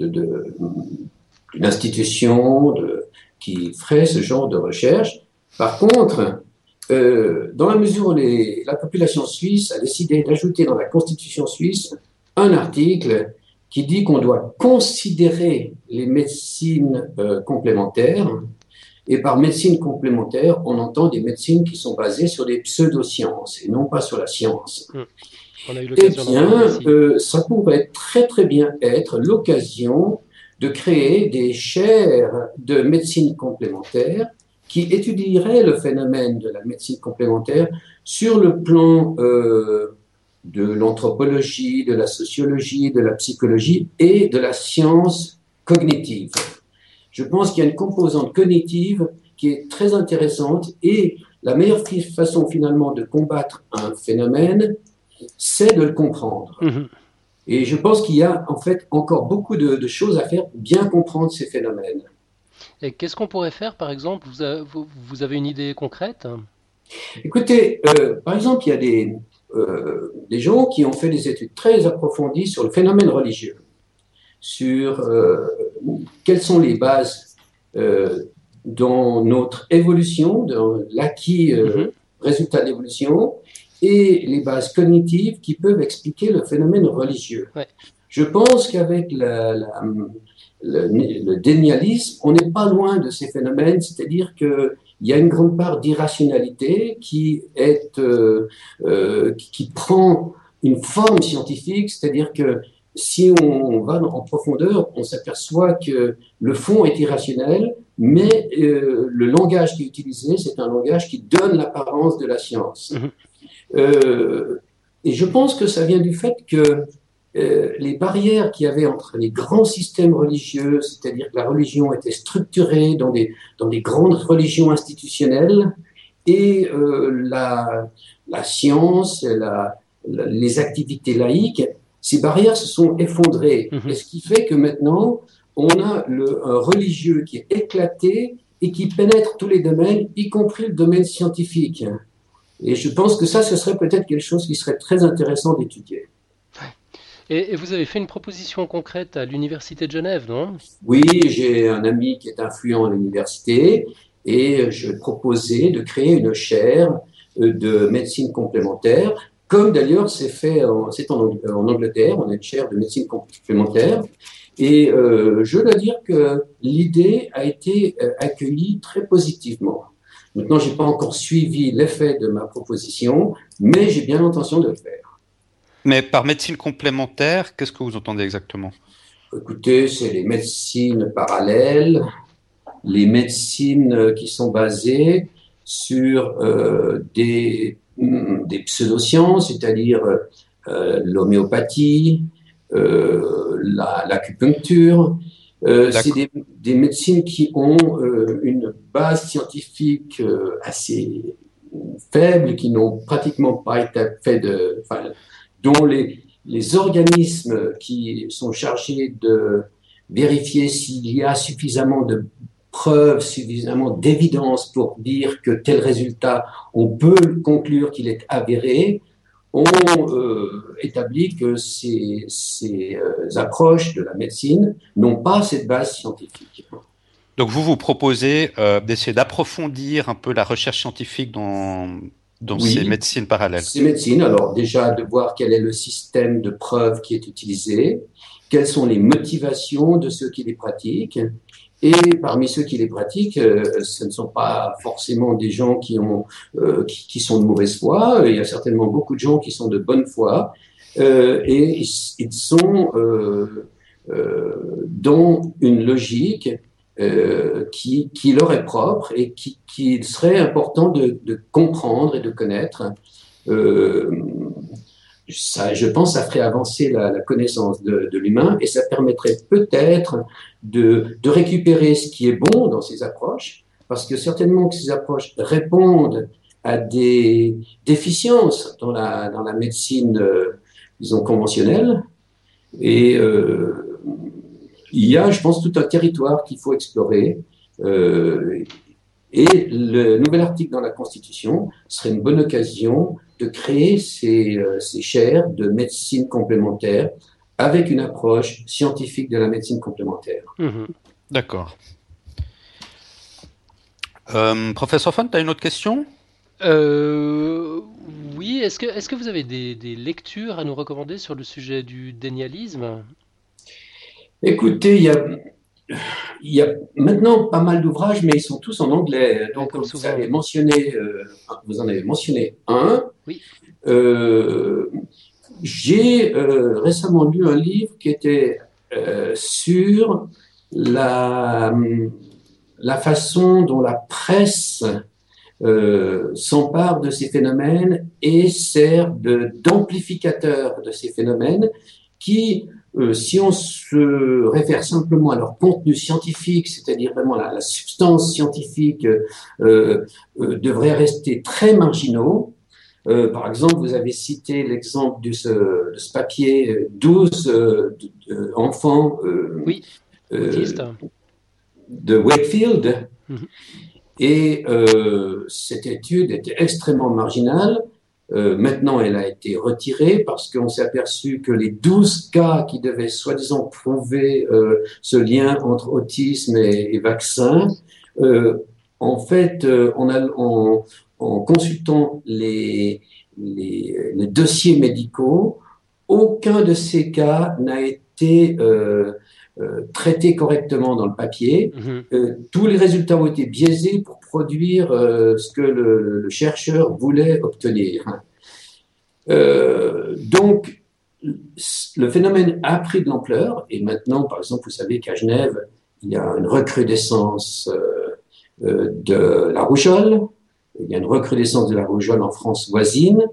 d'une institution de, qui ferait ce genre de recherche. Par contre, euh, dans la mesure où les, la population suisse a décidé d'ajouter dans la constitution suisse un article qui dit qu'on doit considérer les médecines euh, complémentaires. Et par médecine complémentaire, on entend des médecines qui sont basées sur des pseudosciences et non pas sur la science. Mmh. eh bien, euh, ça pourrait très très bien être l'occasion de créer des chaires de médecine complémentaire qui étudieraient le phénomène de la médecine complémentaire sur le plan euh, de l'anthropologie, de la sociologie, de la psychologie et de la science cognitive. Je pense qu'il y a une composante cognitive qui est très intéressante et la meilleure façon finalement de combattre un phénomène, c'est de le comprendre. Mmh. Et je pense qu'il y a en fait encore beaucoup de, de, choses à faire pour bien comprendre ces phénomènes. Et qu'est-ce qu'on pourrait faire, par exemple vous, avez, vous avez une idée concrète? Écoutez, euh, par exemple, il y a des, euh, des gens qui ont fait des études très approfondies sur le phénomène religieux, sur euh, quelles sont les bases dans notre évolution, dans l'acquis mm -hmm. résultat d'évolution, et les bases cognitives qui peuvent expliquer le phénomène religieux. Ouais. Je pense qu'avec la, la, le, le, dénialisme, on n'est pas loin de ces phénomènes, c'est-à-dire qu'il y a une grande part d'irrationalité qui est euh, euh, qui, qui, prend une forme scientifique, c'est-à-dire que si on va en profondeur, on s'aperçoit que le fond est irrationnel, mais euh, le langage qui est utilisé, c'est un langage qui donne l'apparence de la science. Mm -hmm. Euh, et je pense que ça vient du fait que euh, les barrières qu'il y avait entre les grands systèmes religieux, c'est-à-dire que la religion était structurée dans des, dans des grandes religions institutionnelles, et la, la, science, la, les activités laïques, ces barrières se sont effondrées. Mhm. Et ce qui fait que maintenant, on a le, un religieux qui est éclaté et qui pénètre tous les domaines, y compris le domaine scientifique. Et je pense que ça, ce serait peut-être quelque chose qui serait très intéressant d'étudier. Et, vous avez fait une proposition concrète à l'Université de Genève, non? Oui, j'ai un ami qui est influent à l'université et je proposais de créer une chaire euh, de médecine complémentaire, comme d'ailleurs c'est fait c'est en, Angleterre, on a une chaire de médecine complémentaire. Et euh, je dois dire que l'idée a été euh, accueillie très positivement. Maintenant, je n'ai pas encore suivi l'effet de ma proposition, mais j'ai bien l'intention de le faire. Mais par médecine complémentaire, qu'est-ce que vous entendez exactement? Écoutez, c'est les médecines parallèles, les médecines qui sont basées sur euh, des, mm, des pseudosciences, c'est-à-dire euh, l'homéopathie, euh, l'acupuncture. Euh, c'est des, des, médecines qui ont euh, une base scientifique euh, assez faible, qui n'ont pratiquement pas été fait de, enfin, dont les, les organismes qui sont chargés de vérifier s'il y a suffisamment de preuves, suffisamment d'évidence pour dire que tel résultat, on peut conclure qu'il est avéré, ont euh, établi que ces, ces euh, approches de la médecine n'ont pas cette base scientifique. Donc vous vous proposez euh, d'essayer d'approfondir un peu la recherche scientifique dans, dans ces médecines parallèles. Ces médecines, alors déjà de voir quel est le système de preuves qui est utilisé, quelles sont les motivations de ceux qui les pratiquent, et parmi ceux qui les pratiquent, euh, ce ne sont pas forcément des gens qui, ont, euh, qui, sont de mauvaise foi. Il y a certainement beaucoup de gens qui sont de bonne foi. Euh, et ils, sont euh, euh, dans une logique qui, qui, leur est propre et qu'il qui serait important de, de, comprendre et de connaître. Euh, je pense, ça ferait avancer la, connaissance de, l'humain et ça permettrait peut-être de, récupérer ce qui est bon dans ces approches, parce que certainement que ces approches répondent à des déficiences dans la, dans la médecine, euh, disons, conventionnelle. Et euh, il y a, je pense, tout un territoire qu'il faut explorer. Euh, et le nouvel article dans la Constitution serait une bonne occasion de créer ces, euh, ces chaires de médecine complémentaire avec une approche scientifique de la médecine complémentaire. Mhm. D'accord. Euh, professeur Font, tu as une autre question? Euh, Oui, est-ce que, est que vous avez des, des, lectures à nous recommander sur le sujet du dénialisme Écoutez, il y a, il y a maintenant pas mal d'ouvrages, mais ils sont tous en anglais. Donc, vous, avez mentionné, euh, vous en avez mentionné un. Oui. Euh, j'ai euh, récemment lu un livre qui était sur la, la façon dont la presse s'empare de ces phénomènes et sert d'amplificateur de, ces phénomènes qui, euh, si on se réfère simplement à leur contenu scientifique, c'est-à-dire vraiment la, la, substance scientifique, euh, devraient rester très marginaux. Euh, par exemple, vous avez cité l'exemple de ce, de ce, papier 12 euh, enfants euh, oui, de Wakefield. Mm -hmm. Et cette étude était extrêmement marginale. Maintenant, elle a été retirée parce qu'on s'est aperçu que les 12 cas qui devaient soi-disant prouver ce lien entre autisme et, et vaccin, en fait, a, on, en consultant les, les, les, dossiers médicaux, aucun de ces cas n'a été euh, traité correctement dans le papier. Mm-hmm. euh, tous les résultats ont été biaisés pour produire euh, ce que le, le, chercheur voulait obtenir. Euh, donc, le phénomène a pris de l'ampleur et maintenant, par exemple, vous savez qu'à Genève, il y a une recrudescence de la rougeole, il y a une recrudescence de la rougeole en France voisine,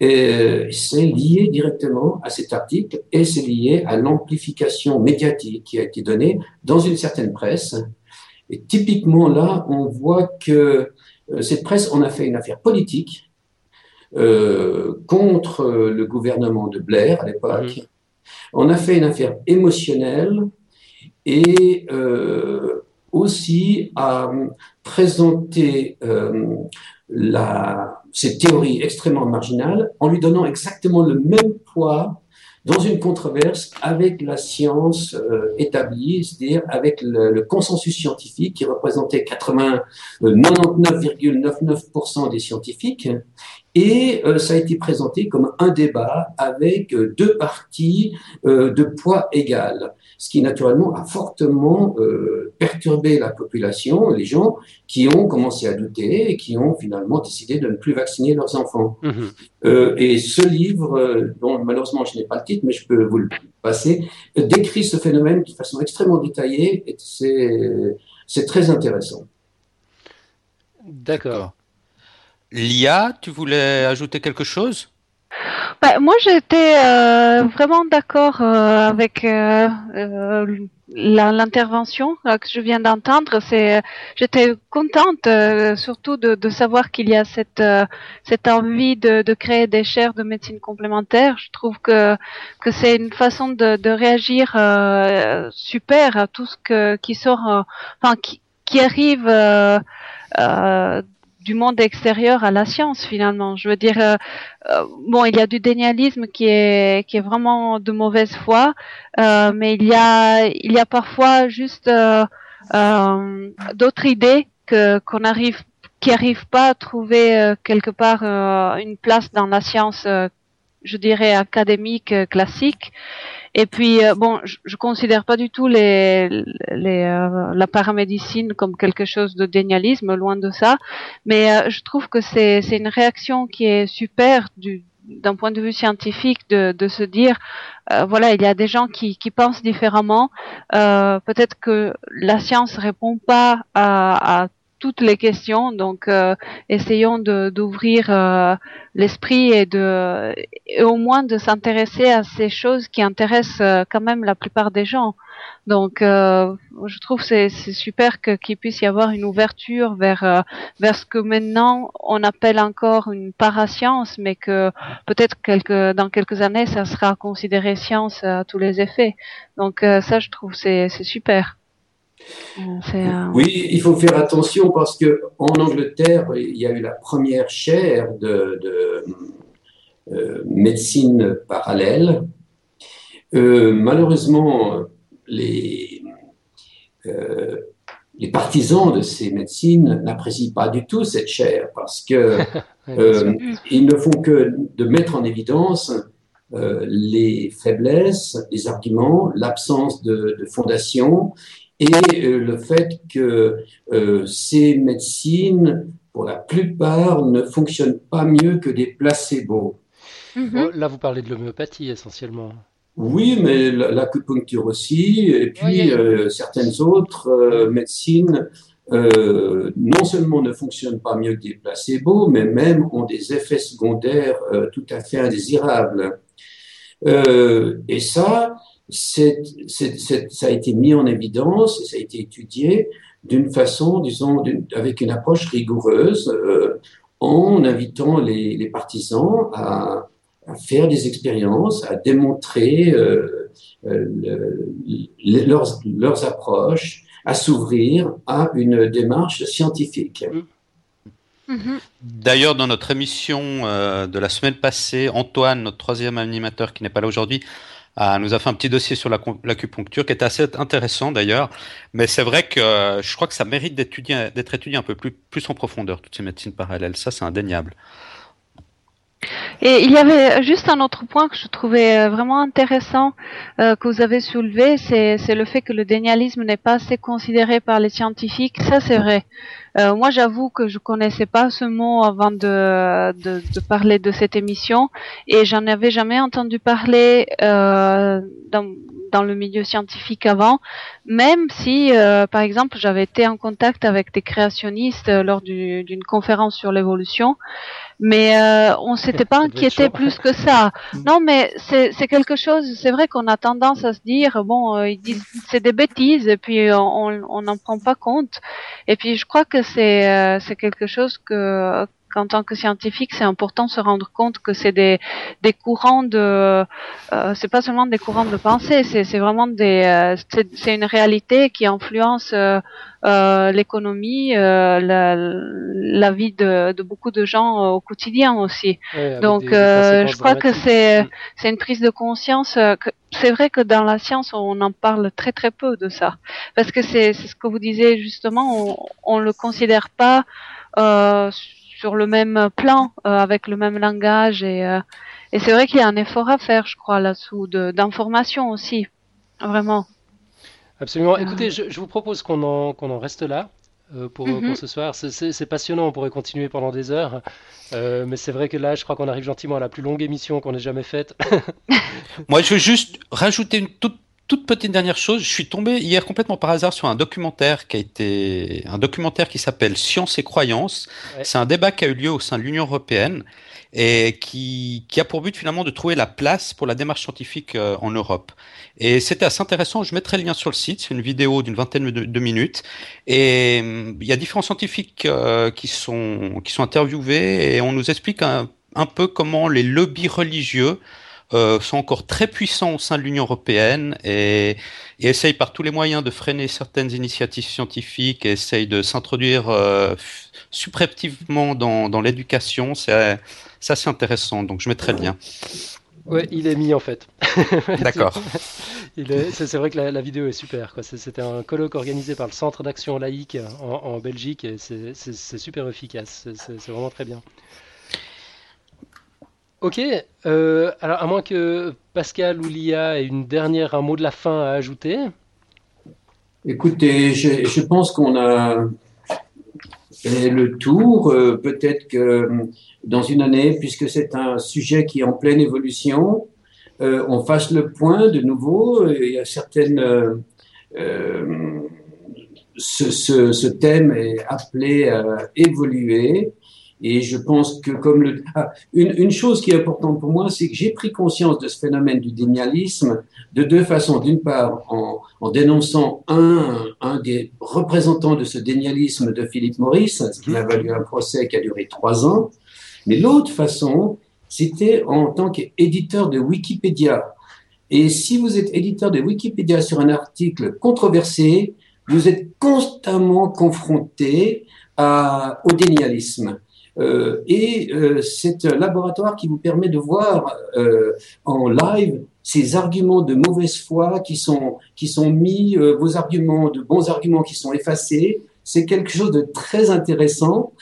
c'est lié directement à cet article et c'est lié à l'amplification médiatique qui a été donnée dans une certaine presse. Et typiquement là, on voit que cette presse en a fait une affaire politique contre le gouvernement de Blair à l'époque. Mhm. On a fait une affaire émotionnelle et aussi à présenter la, cette théorie extrêmement marginale en lui donnant exactement le même poids dans une controverse avec la science euh, établie, c'est-à-dire avec le, consensus scientifique qui représentait 80, 99,99% euh, des scientifiques, et euh, ça a été présenté comme un débat avec deux parties de poids égal ce qui naturellement a fortement euh, perturbé la population, les gens qui ont commencé à douter et qui ont finalement décidé de ne plus vacciner leurs enfants. Mhm. Euh, et ce livre, euh, dont malheureusement je n'ai pas le titre, mais je peux vous le passer, décrit ce phénomène de façon extrêmement détaillée et c'est très intéressant. D'accord. Lia, tu voulais ajouter quelque chose? Bah, moi, j'étais euh, vraiment d'accord euh, avec euh, l'intervention que je viens d'entendre. C'est, j'étais contente surtout de, de savoir qu'il y a cette cette envie de, de créer des chaires de médecine complémentaire. Je trouve que que c'est une façon de, de réagir super à tout ce que qui sort, enfin qui qui arrive du monde extérieur à la science finalement. Je veux dire, euh, euh, bon, il y a du dénialisme qui est qui est vraiment de mauvaise foi, euh, mais il y a il y a parfois juste d'autres idées que qu'on arrive qui arrivent pas à trouver quelque part une place dans la science, je dirais académique classique. Et puis euh, bon, je, je considère pas du tout les, les euh, la paramédecine comme quelque chose de dénialisme, loin de ça. Mais euh, je trouve que c'est une réaction qui est super du d'un point de vue scientifique de, de se dire voilà il y a des gens qui, qui pensent différemment peut-être que la science répond pas à, à toutes les questions. Donc, euh, essayons d'ouvrir euh, l'esprit et de, au moins de s'intéresser à ces choses qui intéressent euh, quand même la plupart des gens. Donc, je trouve c'est super qu'il puisse y avoir une ouverture vers vers ce que maintenant on appelle encore une parascience, mais que peut-être quelques dans quelques années ça sera considéré science à tous les effets. Donc ça, je trouve c'est c'est super. Oui, il faut faire attention parce que en Angleterre, il y a eu la première chaire de, euh, médecine parallèle. Euh, malheureusement, les, euh, les partisans de ces médecines n'apprécient pas du tout cette chaire parce que ils ne font que de mettre en évidence les faiblesses, les arguments, l'absence de, de fondation et euh, le fait que euh, ces médecines, pour la plupart, ne fonctionnent pas mieux que des placebos. Mhm. Là, vous parlez de l'homéopathie essentiellement. Oui, mais l'acupuncture aussi, et puis euh, certaines autres médecines non seulement ne fonctionnent pas mieux que des placebos, mais même ont des effets secondaires tout à fait indésirables. et ça, c'est, ça a été mis en évidence, ça a été étudié d'une façon, disons, avec une approche rigoureuse, euh, en invitant les, les partisans à, à, faire des expériences, à démontrer euh, euh leurs, leurs approches, à s'ouvrir à une démarche scientifique. Mm-hmm. D'ailleurs, dans notre émission euh, de la semaine passée, Antoine, notre troisième animateur qui n'est pas là aujourd'hui, euh, nous a fait un petit dossier sur l'acupuncture qui est assez intéressant d'ailleurs. Mais c'est vrai que euh, je crois que ça mérite d'être étudié, un peu plus, plus en profondeur, toutes ces médecines parallèles. Ça, c'est indéniable. Et il y avait juste un autre point que je trouvais euh, vraiment intéressant euh, que vous avez soulevé, c'est le fait que le dénialisme n'est pas assez considéré par les scientifiques. Ça, c'est vrai. Euh, moi, j'avoue que je connaissais pas ce mot avant de, de, de parler de cette émission et j'en avais jamais entendu parler euh, dans, dans le milieu scientifique avant, même si, par exemple, j'avais été en contact avec des créationnistes lors d'une conférence sur l'évolution, mais euh, on s'était pas inquiété plus que ça. Mm. Non, mais c'est quelque chose. C'est vrai qu'on a tendance à se dire bon, ils disent c'est des bêtises et puis on n'en prend pas compte. Et puis je crois que c'est c'est quelque chose que qu'en tant que scientifique, c'est important de se rendre compte que c'est des, des courants de, euh, c'est pas seulement des courants de pensée, c'est vraiment des, euh, c'est une réalité qui influence euh, euh l'économie, euh, la, la, vie de, de, beaucoup de gens au quotidien aussi. Donc, je crois que c'est mm. c'est une prise de conscience. c'est vrai que dans la science, on en parle très très peu de ça, parce que c'est ce que vous disiez justement, on, on le considère pas. Euh, sur le même plan, euh, avec le même langage. Et, euh, et c'est vrai qu'il y a un effort à faire, je crois, là-dessous, d'information aussi. Vraiment. Absolument. Écoutez, je, vous propose qu'on en, qu'on en reste là. Euh, pour, pour, mhm. ce soir. C'est passionnant, on pourrait continuer pendant des heures. mais c'est vrai que là, je crois qu'on arrive gentiment à la plus longue émission qu'on ait jamais faite. Moi, je veux juste rajouter une toute toute petite dernière chose, je suis tombé hier complètement par hasard sur un documentaire qui a été un documentaire qui s'appelle Science et croyances. C'est un débat qui a eu lieu au sein de l'Union européenne et qui, qui a pour but finalement de trouver la place pour la démarche scientifique euh, en Europe. Et c'était assez intéressant. Je mettrai le lien sur le site. C'est une vidéo d'une vingtaine de, minutes. Et hum, il y a différents scientifiques euh, qui sont qui sont interviewés et on nous explique un, un peu comment les lobbies religieux euh, sont encore très puissants au sein de l'Union européenne et, et, essayent par tous les moyens de freiner certaines initiatives scientifiques et essayent de s'introduire euh, dans, dans l'éducation. C'est assez intéressant, donc je mettrai le lien. Ouais, il est mis en fait. D'accord. c'est vrai que la, vidéo est super. C'était un colloque organisé par le Centre d'action laïque en, en Belgique et c'est super efficace. C'est vraiment très bien. Ok, euh, alors à moins que Pascal ou Lia ait une dernière, un mot de la fin à ajouter. Écoutez, je, pense qu'on a fait le tour. Euh, peut-être que dans une année, puisque c'est un sujet qui est en pleine évolution, euh, on fasse le point de nouveau. Il y a certaines. Ce, ce, thème est appelé à évoluer. Et je pense que comme le... Ah, une, une, chose qui est importante pour moi, c'est que j'ai pris conscience de ce phénomène du dénialisme de deux façons. D'une part, en, en dénonçant un, un des représentants de ce dénialisme de Philippe Maurice, ce qui a valu un procès qui a duré trois ans. Mais l'autre façon, c'était en tant qu'éditeur de Wikipédia. Et si vous êtes éditeur de Wikipédia sur un article controversé, vous êtes constamment confronté à, au dénialisme. Euh, et euh, c'est un laboratoire qui vous permet de voir euh, en live ces arguments de mauvaise foi qui sont, qui sont mis, vos arguments, de bons arguments qui sont effacés. C'est quelque chose de très intéressant.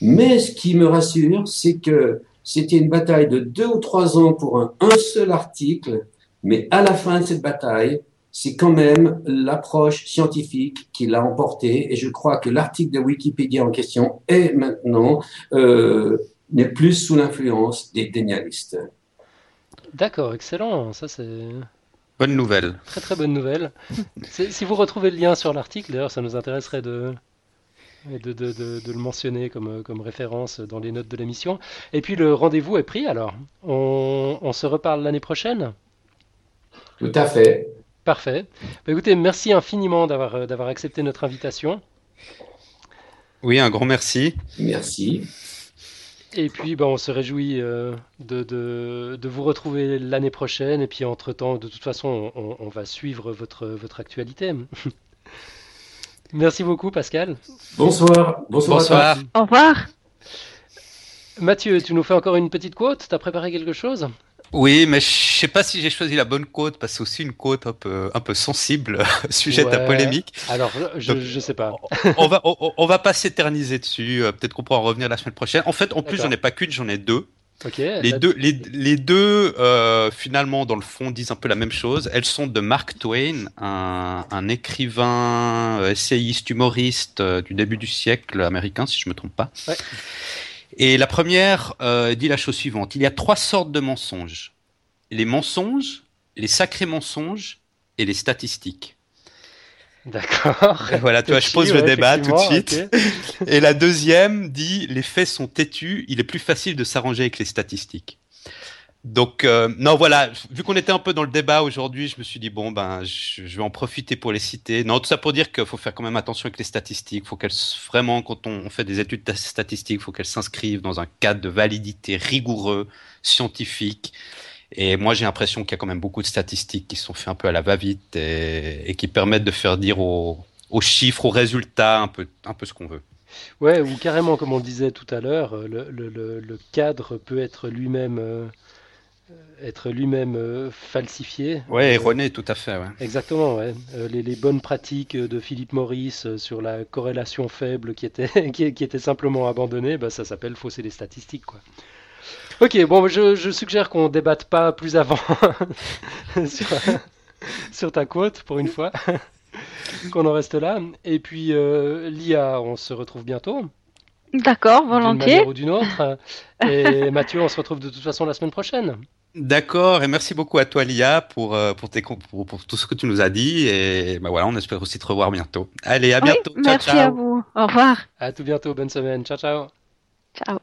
Mais ce qui me rassure, c'est que c'était une bataille de deux ou trois ans pour un, un seul article. Mais à la fin de cette bataille, c'est quand même l'approche scientifique qui l'a emporté. Et je crois que l'article de Wikipédia en question est maintenant euh, n'est plus sous l'influence des dénialistes. D'accord, excellent. Ça c'est bonne nouvelle. Très très bonne nouvelle. si vous retrouvez le lien sur l'article, d'ailleurs, ça nous intéresserait de de, de, de, le mentionner comme, comme référence dans les notes de l'émission. Et puis le rendez-vous est pris alors. On, on se reparle l'année prochaine? Tout à fait. Parfait. Bah, écoutez, merci infiniment d'avoir euh, d'avoir accepté notre invitation. Oui, un grand merci. Merci. Et puis, bah, on se réjouit euh, de, de, de, vous retrouver l'année prochaine. Et puis, entre-temps, de toute façon, on, on, va suivre votre, votre actualité. Merci beaucoup, Pascal. Bonsoir. Bonsoir. Bonsoir. Au revoir. Mathieu, tu nous fais encore une petite quote? Tu as préparé quelque chose? Oui, mais je sais pas si j'ai choisi la bonne côte parce que c'est aussi une côte un peu, un peu sensible, sujette à polémique. Alors, je, ne sais pas. on va, on, va pas s'éterniser dessus. Euh, peut-être qu'on pourra en revenir la semaine prochaine. En fait, en plus, j'en ai pas qu'une, j'en ai deux. les, deux les, les deux, euh, finalement, dans le fond, disent un peu la même chose. Elles sont de Mark Twain, un, un écrivain, euh, essayiste, humoriste du début du siècle américain, si je me trompe pas. Ouais. Et la première euh, dit la chose suivante. Il y a trois sortes de mensonges. Les mensonges, les sacrés mensonges et les statistiques. D'accord. Voilà, tu vois, je pose le débat tout de suite. Et la deuxième dit les faits sont têtus, il est plus facile de s'arranger avec les statistiques. Donc euh, non voilà, vu qu'on était un peu dans le débat aujourd'hui, je me suis dit bon ben je, vais en profiter pour les citer. Non tout ça pour dire qu'il faut faire quand même attention avec les statistiques. Faut qu'elles vraiment quand on, fait des études statistiques, faut qu'elles s'inscrivent dans un cadre de validité rigoureux, scientifique. Et moi j'ai l'impression qu'il y a quand même beaucoup de statistiques qui sont faites un peu à la va-vite et, qui permettent de faire dire aux, chiffres, aux résultats un peu un peu ce qu'on veut. Ouais, ou carrément, comme on disait tout à l'heure, le, cadre peut être lui-même euh, être lui-même euh, falsifié. Oui, euh, erroné, tout à fait. Ouais. Exactement, ouais. les, les, bonnes pratiques de Philippe Maurice sur la corrélation faible qui était, qui, était simplement abandonnée, bah, ça s'appelle fausser les statistiques. Quoi. Ok, bon, je, je suggère qu'on débatte pas plus avant sur, sur, ta quote pour une fois, qu'on en reste là. Et puis, l'IA, on se retrouve bientôt. D'accord, volontiers. D'une ou d'une autre. Et Mathieu, on se retrouve de toute façon la semaine prochaine. D'accord, et merci beaucoup à toi, Lia, pour, euh, pour, tes, pour, pour, tout ce que tu nous as dit. Et ben voilà, on espère aussi te revoir bientôt. Allez, à bientôt. merci à vous. Au revoir. À tout bientôt. Bonne semaine. Ciao, ciao. Ciao.